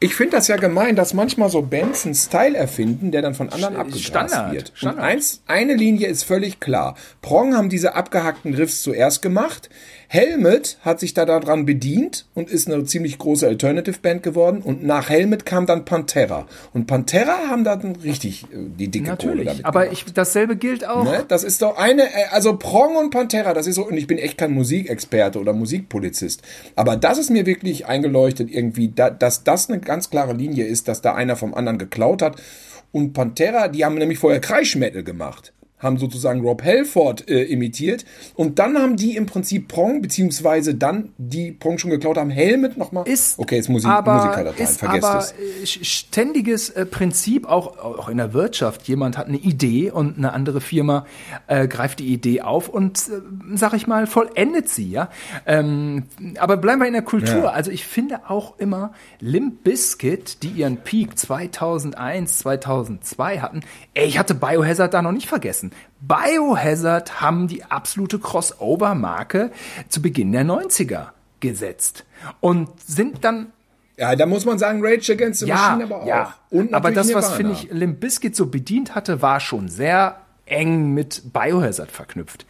Ich finde das ja gemein, dass manchmal so Bands einen Style erfinden, der dann von anderen abgegrast wird. Standard. Und eins, eine Linie ist völlig klar. Prong haben diese abgehackten Riffs zuerst gemacht. Helmet hat sich da daran bedient und ist eine ziemlich große Alternative Band geworden. Und nach Helmet kam dann Pantera. Und Pantera haben dann richtig äh, die dicke Natürlich, Kohle damit aber ich, dasselbe gilt auch. Ne? Das ist doch eine, äh, also Prong und Pantera, das ist so, und ich bin echt kein Musikexperte oder Musikpolizist. Aber das ist mir wirklich eingeleuchtet irgendwie, da, dass das eine ganz klare Linie ist, dass da einer vom anderen geklaut hat. Und Pantera, die haben nämlich vorher Kreischmetal gemacht. Haben sozusagen Rob Halford äh, imitiert und dann haben die im Prinzip Prong, beziehungsweise dann die Prong schon geklaut haben, Helmet nochmal. Ist okay, jetzt muss ich aber, Musikerdateien, ist vergesst aber es. äh, ständiges äh, Prinzip, auch, auch in der Wirtschaft. Jemand hat eine Idee und eine andere Firma äh, greift die Idee auf und, äh, sag ich mal, vollendet sie, ja. Ähm, aber bleiben wir in der Kultur. Ja. Also ich finde auch immer Limp Bizkit, die ihren Peak 2001, 2002 hatten, ey, ich hatte Biohazard da noch nicht vergessen. Biohazard haben die absolute Crossover-Marke zu Beginn der 90er gesetzt und sind dann Ja, da muss man sagen, Rage Against the ja, Machine aber auch. ja. Und aber das, was finde ich Limp Bizkit so bedient hatte, war schon sehr eng mit Biohazard verknüpft.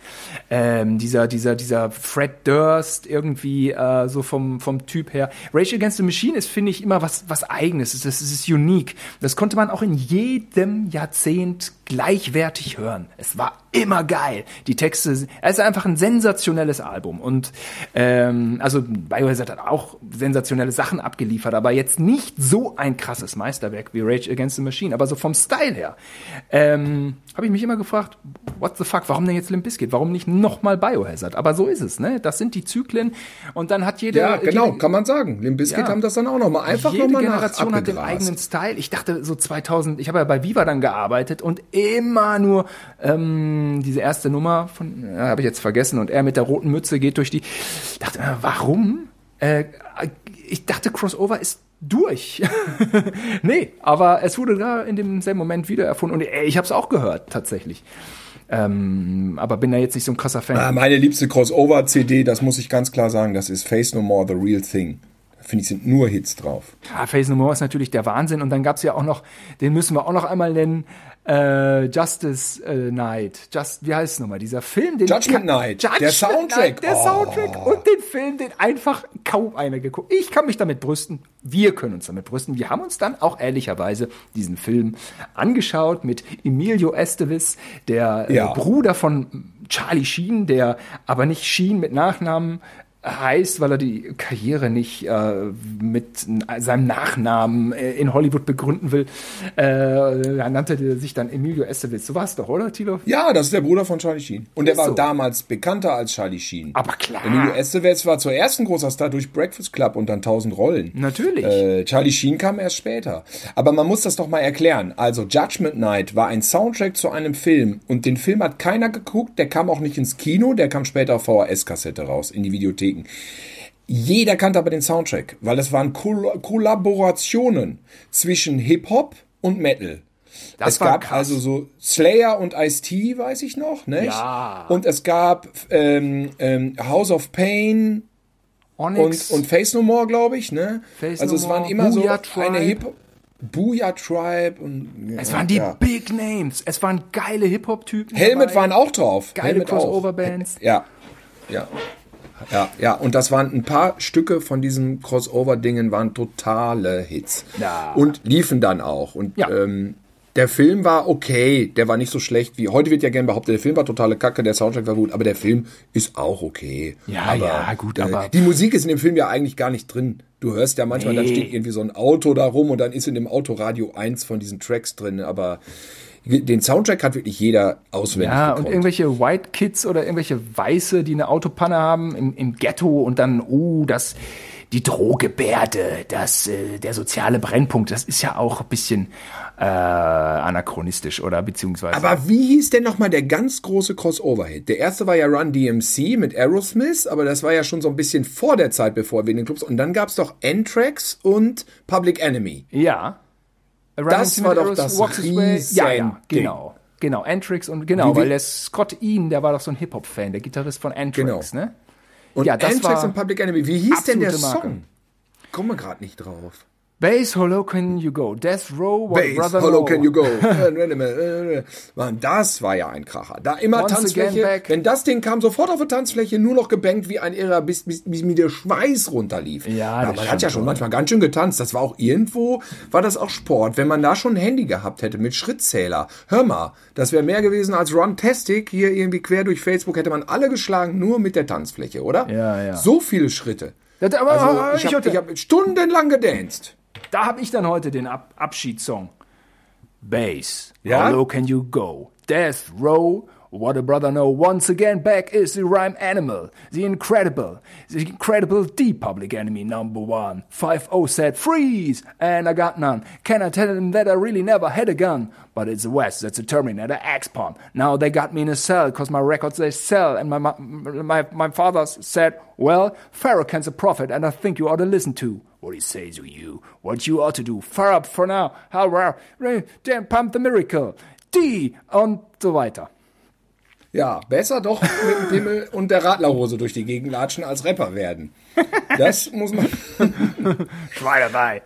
Ähm, dieser, dieser, dieser Fred Durst irgendwie äh, so vom, vom Typ her. Rage Against the Machine ist, finde ich, immer was, was Eigenes. Das, das ist unique. Das konnte man auch in jedem Jahrzehnt gleichwertig hören. Es war immer geil. Die Texte, es ist einfach ein sensationelles Album. Und ähm, also Biohazard hat auch sensationelle Sachen abgeliefert, aber jetzt nicht so ein krasses Meisterwerk wie Rage Against the Machine, aber so vom Style her. Ähm, habe ich mich immer gefragt, what the fuck, warum denn jetzt Limp Bizkit? Warum nicht nochmal Biohazard? Aber so ist es, ne? Das sind die Zyklen und dann hat jeder Ja, genau, jede, kann man sagen. Limp Bizkit Ja. haben das dann auch nochmal einfach jede nochmal nach Generation hat den eigenen Style. Ich dachte so 2000, ich habe ja bei Viva dann gearbeitet und immer nur ähm, diese erste Nummer von, ja, habe ich jetzt vergessen und er mit der roten Mütze geht durch die. Ich dachte, äh, warum? Äh, ich dachte, Crossover ist durch. [LAUGHS] nee, aber es wurde da in demselben Moment wieder erfunden und ey, ich habe es auch gehört tatsächlich. Ähm, aber bin da jetzt nicht so ein krasser Fan. Ah, meine liebste Crossover-CD, das muss ich ganz klar sagen, das ist Face No More, The Real Thing. Finde ich, sind nur Hits drauf. Ja, Face No More ist natürlich der Wahnsinn. Und dann gab's ja auch noch, den müssen wir auch noch einmal nennen, äh, Justice äh, Night. Just, wie heißt es nochmal? Dieser Film, den Judgment Night, Judgment der Soundtrack. Night, der Oh. Soundtrack und den Film, den einfach kaum einer geguckt. Ich kann mich damit brüsten. Wir können uns damit brüsten. Wir haben uns dann auch ehrlicherweise diesen Film angeschaut mit Emilio Estevez, der Ja. äh, Bruder von Charlie Sheen, der aber nicht Sheen mit Nachnamen heißt, weil er die Karriere nicht äh, mit seinem Nachnamen äh, in Hollywood begründen will. Äh, er nannte sich dann Emilio Estevez. So war es doch, oder, Tilo? Ja, das ist der Bruder von Charlie Sheen. Und der war so. damals bekannter als Charlie Sheen. Aber klar. Emilio Estevez war zuerst ein großer Star durch Breakfast Club und dann 1000 Rollen. Natürlich. Äh, Charlie Sheen kam erst später. Aber man muss das doch mal erklären. Also Judgment Night war ein Soundtrack zu einem Film und den Film hat keiner geguckt. Der kam auch nicht ins Kino, der kam später auf VHS-Kassette raus, in die Videotheken. Jeder kannte aber den Soundtrack, weil das waren Koll Kollaborationen zwischen Hip-Hop und Metal. Das es gab krass. also so Slayer und Ice-T, weiß ich noch, nicht? Ja. Und es gab ähm, ähm, House of Pain und, Onyx. und Face No More, glaube ich, ne? Face also No es waren More, immer Booyah so eine Tribe. Hip Booyah Tribe und es waren die ja. Big Names. Es waren geile Hip-Hop-Typen. Helmet dabei. waren auch drauf. Geile. Crossover-Bands. Ja. Ja. Ja, ja, und das waren ein paar Stücke von diesen Crossover-Dingen waren totale Hits. Ja. Und liefen dann auch. Und Ja. ähm, der Film war okay, der war nicht so schlecht wie. Heute wird ja gern behauptet, der Film war totale Kacke, der Soundtrack war gut, aber der Film ist auch okay. Ja, aber, ja, gut, äh, aber- Die Musik ist in dem Film ja eigentlich gar nicht drin. Du hörst ja manchmal, dann Nee. steht irgendwie so ein Auto da rum und dann ist in dem Autoradio eins von diesen Tracks drin, aber den Soundtrack hat wirklich jeder auswendig Ja, und gekonnt. irgendwelche White Kids oder irgendwelche Weiße, die eine Autopanne haben im, im Ghetto und dann, oh, das, die Drohgebärde, das, äh, der soziale Brennpunkt, das ist ja auch ein bisschen äh, anachronistisch oder beziehungsweise. Aber wie hieß denn nochmal der ganz große Crossover-Hit? Der erste war ja Run DMC mit Aerosmith, aber das war ja schon so ein bisschen vor der Zeit, bevor wir in den Clubs. Und dann gab's doch Anthrax und Public Enemy. ja. Das war doch das Way. Ja, ja, genau. Genau, Anthrax und genau, weil der Scott Ian, der war doch so ein Hip-Hop-Fan, der Gitarrist von Anthrax, Genau. ne? Und Ja, das Anthrax war und Public Enemy. Wie hieß denn der Marke. Song? Kommen wir gerade nicht drauf. Bass, Hollow Can You Go? Death Row, Brother Hello, Know. can you go? [LAUGHS] Mann, das war ja ein Kracher. Da immer Once Tanzfläche. Wenn das Ding kam, sofort auf der Tanzfläche, nur noch gebankt wie ein Irrer, bis, bis, bis mir der Schweiß runterlief. Ja, das man hat ja schon manchmal ganz schön getanzt. Das war auch irgendwo, war das auch Sport. Wenn man da schon ein Handy gehabt hätte mit Schrittzähler. Hör mal, das wäre mehr gewesen als Runtastic. Hier irgendwie quer durch Facebook hätte man alle geschlagen, nur mit der Tanzfläche, oder? Ja, ja. So viele Schritte. Das, aber Also, ich, habe hab stundenlang gedanced. Da habe ich dann heute den Ab Abschiedssong. Bass. Ja? How low can you go? Death row. What a brother know. Once again, back is the rhyme animal. The incredible. The incredible deep public enemy number one. 5-0 said freeze. And I got none. Can I tell him that I really never had a gun? But it's the West. That's a Terminator X-Pump. Now they got me in a cell cause my records they sell. And my, my, my father said, well, Pharaoh can's a prophet and I think you ought to listen to what he says to you. What you ought to do. Fire up for now. How rare. Damn, pump the miracle. D und so weiter. Ja, besser doch mit dem Pimmel [LAUGHS] und der Radlerhose durch die Gegend latschen als Rapper werden. Das muss man. [LAUGHS] Schweinerei.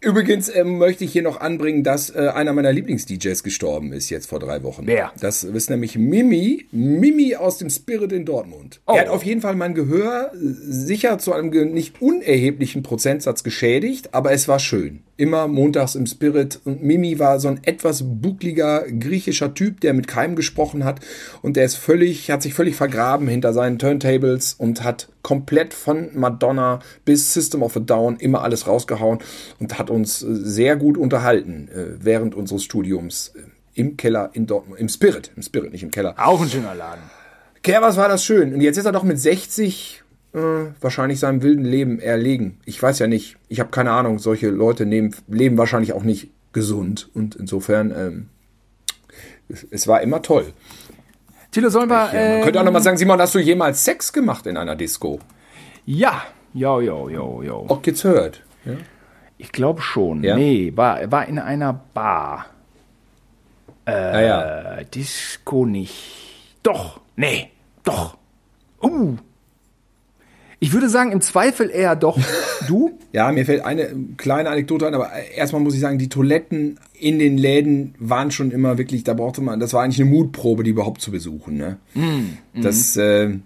Übrigens ähm, möchte ich hier noch anbringen, dass äh, einer meiner Lieblings-DJs gestorben ist jetzt vor drei Wochen. Wer? Das ist nämlich Mimi, Mimi aus dem Spirit in Dortmund. Oh. Er hat auf jeden Fall mein Gehör äh, sicher zu einem nicht unerheblichen Prozentsatz geschädigt, aber es war schön. Immer montags im Spirit und Mimi war so ein etwas buckliger griechischer Typ, der mit keinem gesprochen hat und der ist völlig, hat sich völlig vergraben hinter seinen Turntables und hat komplett von Madonna bis System of a Down immer alles rausgehauen und hat uns äh, sehr gut unterhalten äh, während unseres Studiums äh, im Keller in Dortmund, im Spirit, im Spirit, nicht im Keller. Auch ein schöner Laden. Kerr, was war das schön. Und jetzt ist er doch mit 60 äh, wahrscheinlich seinem wilden Leben erlegen. Ich weiß ja nicht. Ich habe keine Ahnung. Solche Leute nehmen, leben wahrscheinlich auch nicht gesund. Und insofern, ähm, es, es war immer toll. Tilo, sollen wir. Ja, man äh, könnte auch nochmal sagen, Simon, hast du jemals Sex gemacht in einer Disco? ja. Jo, jo, jo, jo. Auch jetzt hört. Ich glaube schon. Ja? Nee, war, war in einer Bar. Äh, Disco nicht. Doch. Nee. Doch. Uh. Ich würde sagen, im Zweifel eher doch. Du? [LAUGHS] Ja, mir fällt eine kleine Anekdote ein, aber erstmal muss ich sagen, die Toiletten in den Läden waren schon immer wirklich, da brauchte man, das war eigentlich eine Mutprobe, die überhaupt zu besuchen. Ne? Das, äh,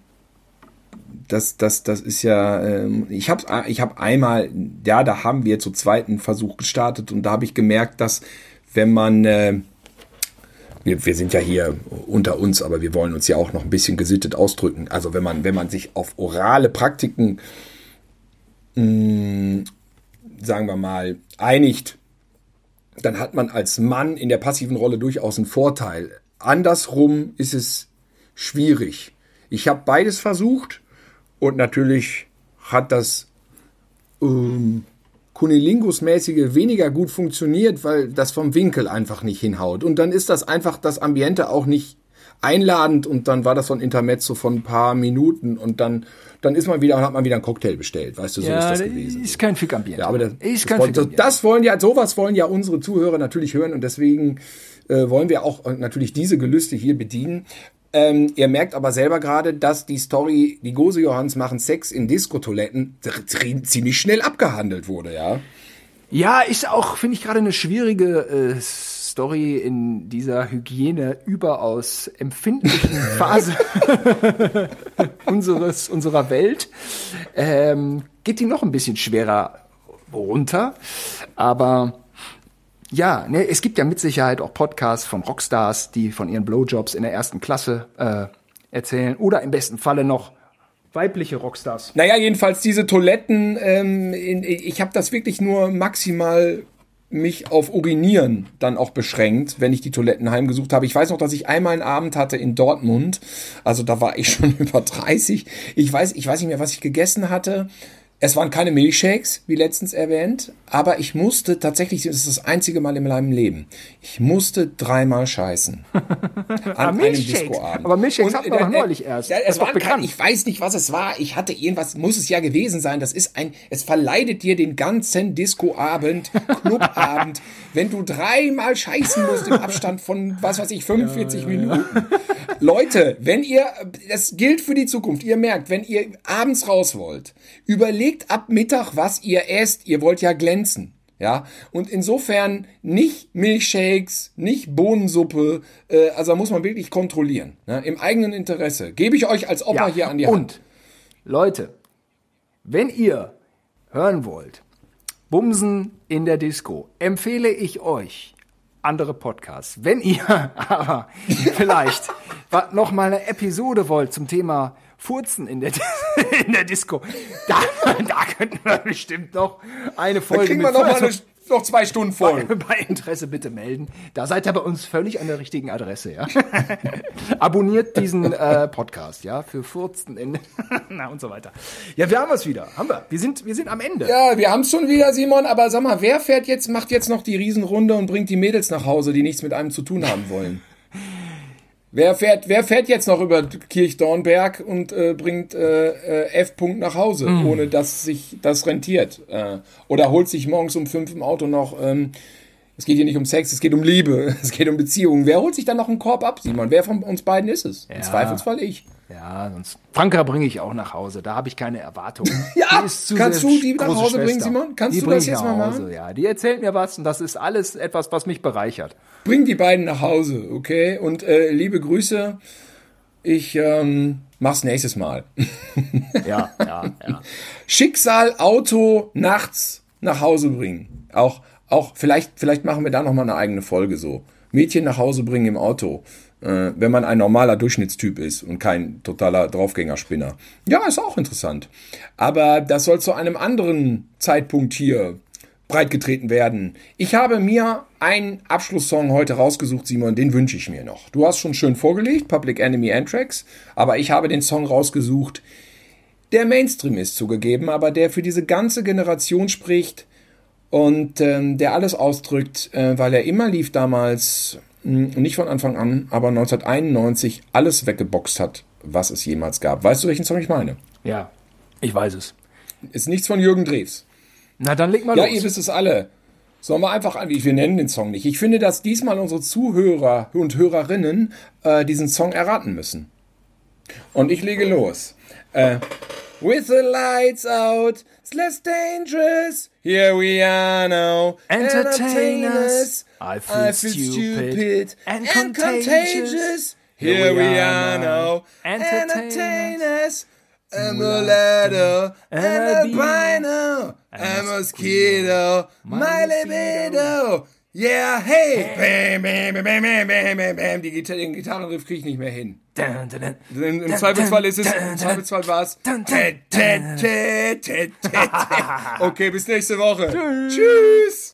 das, das, das ist ja, ähm, ich habe ich hab einmal, ja, da haben wir zu zweiten Versuch gestartet und da habe ich gemerkt, dass wenn man, äh, wir, wir sind ja hier unter uns, aber wir wollen uns ja auch noch ein bisschen gesittet ausdrücken. Also wenn man, wenn man sich auf orale Praktiken sagen wir mal, einigt, dann hat man als Mann in der passiven Rolle durchaus einen Vorteil. Andersrum ist es schwierig. Ich habe beides versucht und natürlich hat das ähm, Kunilingus-mäßige weniger gut funktioniert, weil das vom Winkel einfach nicht hinhaut. Und dann ist das einfach das Ambiente auch nicht einladend und dann war das so ein Intermezzo von ein paar Minuten und dann, dann ist man wieder, hat man wieder einen Cocktail bestellt. Weißt du, so ist das gewesen. ist kein Fick-Ambiente. Ja, aber das, ist kein wollen, das, Fick-Ambiente. das wollen ja, sowas wollen ja unsere Zuhörer natürlich hören und deswegen äh, wollen wir auch äh, natürlich diese Gelüste hier bedienen. Ähm, ihr merkt aber selber gerade, dass die Story, die Gose Johanns machen Sex in Diskotoiletten ziemlich schnell abgehandelt wurde, ja. Ja, ist auch, finde ich, gerade eine schwierige äh, Story in dieser Hygiene überaus empfindlichen [LAUGHS] Phase [LAUGHS] unseres, unserer Welt. Ähm, geht die noch ein bisschen schwerer runter. Aber ja, ne, es gibt ja mit Sicherheit auch Podcasts von Rockstars, die von ihren Blowjobs in der ersten Klasse äh, erzählen. Oder im besten Falle noch weibliche Rockstars. Naja, jedenfalls diese Toiletten, ähm, in, ich habe das wirklich nur maximal mich auf Urinieren dann auch beschränkt, wenn ich die Toiletten heimgesucht habe. Ich weiß noch, dass ich einmal einen Abend hatte in Dortmund, also da war ich [LAUGHS] schon über 30. Ich weiß, ich weiß nicht mehr, was ich gegessen hatte. Es waren keine Milchshakes, wie letztens erwähnt, aber ich musste tatsächlich, das ist das einzige Mal in meinem Leben, ich musste dreimal scheißen. [LAUGHS] An einem Milchshakes. Discoabend. Aber Milchshakes hatten wir doch neulich erst. Ja, es war bekannt. ich weiß nicht, was es war. Ich hatte irgendwas, muss es ja gewesen sein. Das ist ein, es verleidet dir den ganzen Discoabend, Clubabend, [LAUGHS] wenn du dreimal scheißen musst im Abstand von, was weiß ich, 45 Minuten. Leute, wenn ihr, das gilt für die Zukunft, ihr merkt, wenn ihr abends raus wollt, überlegt ab Mittag, was ihr esst. Ihr wollt ja glänzen. Ja, und insofern nicht Milchshakes, nicht Bohnensuppe, äh, also da muss man wirklich kontrollieren. Ne? Im eigenen Interesse. Gebe ich euch als Opa hier an die Hand. Und, Leute, wenn ihr hören wollt, Bumsen in der Disco, empfehle ich euch andere Podcasts. Wenn ihr [LAUGHS] aber vielleicht [LAUGHS] noch mal eine Episode wollt zum Thema Furzen in der, [LAUGHS] in der Disco, da, da könnten wir bestimmt noch eine Da Folge kriegen wir noch mal, eine, noch zwei Stunden voll. [LAUGHS] Bei Interesse bitte melden. Da seid ihr bei uns völlig an der richtigen Adresse, ja. [LAUGHS] Abonniert diesen äh, Podcast, ja, für Furzen in na und so weiter. Ja, wir haben es wieder. Haben wir. Wir sind, wir sind am Ende. Ja, wir haben es schon wieder, Simon, aber sag mal, wer fährt jetzt, macht jetzt noch die Riesenrunde und bringt die Mädels nach Hause, die nichts mit einem zu tun haben wollen? Wer fährt, wer fährt jetzt noch über Kirchdornberg und äh, bringt äh, äh, F. -Punkt nach Hause, Mhm. ohne dass sich das rentiert? Äh, oder holt sich morgens um fünf im Auto noch. Ähm, es geht hier nicht um Sex, es geht um Liebe, [LAUGHS] es geht um Beziehungen. Wer holt sich dann noch einen Korb ab, Simon? Wer von uns beiden ist es? Im Ja. Zweifelsfall ich. Ja, sonst. Franka bringe ich auch nach Hause. Da habe ich keine Erwartungen. [LAUGHS] Ja, ist zu kannst du die nach Hause bringen, Schwester. Simon? Kannst die du das jetzt mal Hause, machen? Ja, die erzählt mir was und das ist alles etwas, was mich bereichert. Bring die beiden nach Hause, okay? Und äh, liebe Grüße. Ich ähm, mach's nächstes Mal. [LAUGHS] Ja, ja, ja. Schicksal Auto nachts nach Hause bringen. Auch, auch vielleicht, vielleicht machen wir da noch mal eine eigene Folge so. Mädchen nach Hause bringen im Auto, äh, wenn man ein normaler Durchschnittstyp ist und kein totaler Draufgängerspinner. Ja, ist auch interessant. Aber das soll zu einem anderen Zeitpunkt hier breitgetreten werden. Ich habe mir einen Abschlusssong heute rausgesucht, Simon, den wünsche ich mir noch. Du hast schon schön vorgelegt, Public Enemy Anthrax, aber ich habe den Song rausgesucht, der Mainstream ist zugegeben, aber der für diese ganze Generation spricht und ähm, der alles ausdrückt, äh, weil er immer lief damals, mh, nicht von Anfang an, aber 1991 alles weggeboxt hat, was es jemals gab. Weißt du, welchen Song ich meine? Ja, ich weiß es. Ist nichts von Jürgen Drews. Na, dann leg mal Ja, los. ihr wisst es alle. Sollen wir einfach an, wir nennen den Song nicht. Ich finde, dass diesmal unsere Zuhörer und Hörerinnen äh, diesen Song erraten müssen. Und ich lege los. Äh, With the lights out, it's less dangerous. Here we are now. Entertainers. I feel I feel stupid stupid and and contagious. contagious. Here we are now. Entertainers. Entertainers. And the ladder and a a albino a mosquito. My libido. Yeah, hey. Bam, bam, bam, bam, bam, bam, bam. Die Gitarre, den Gitarrenriff kriege ich nicht mehr hin. Dun, dun, dun. Im, im Zweifelsfall ist es, im. Zweifelsfall war es. [LAUGHS] Okay, bis nächste Woche. Tschüss.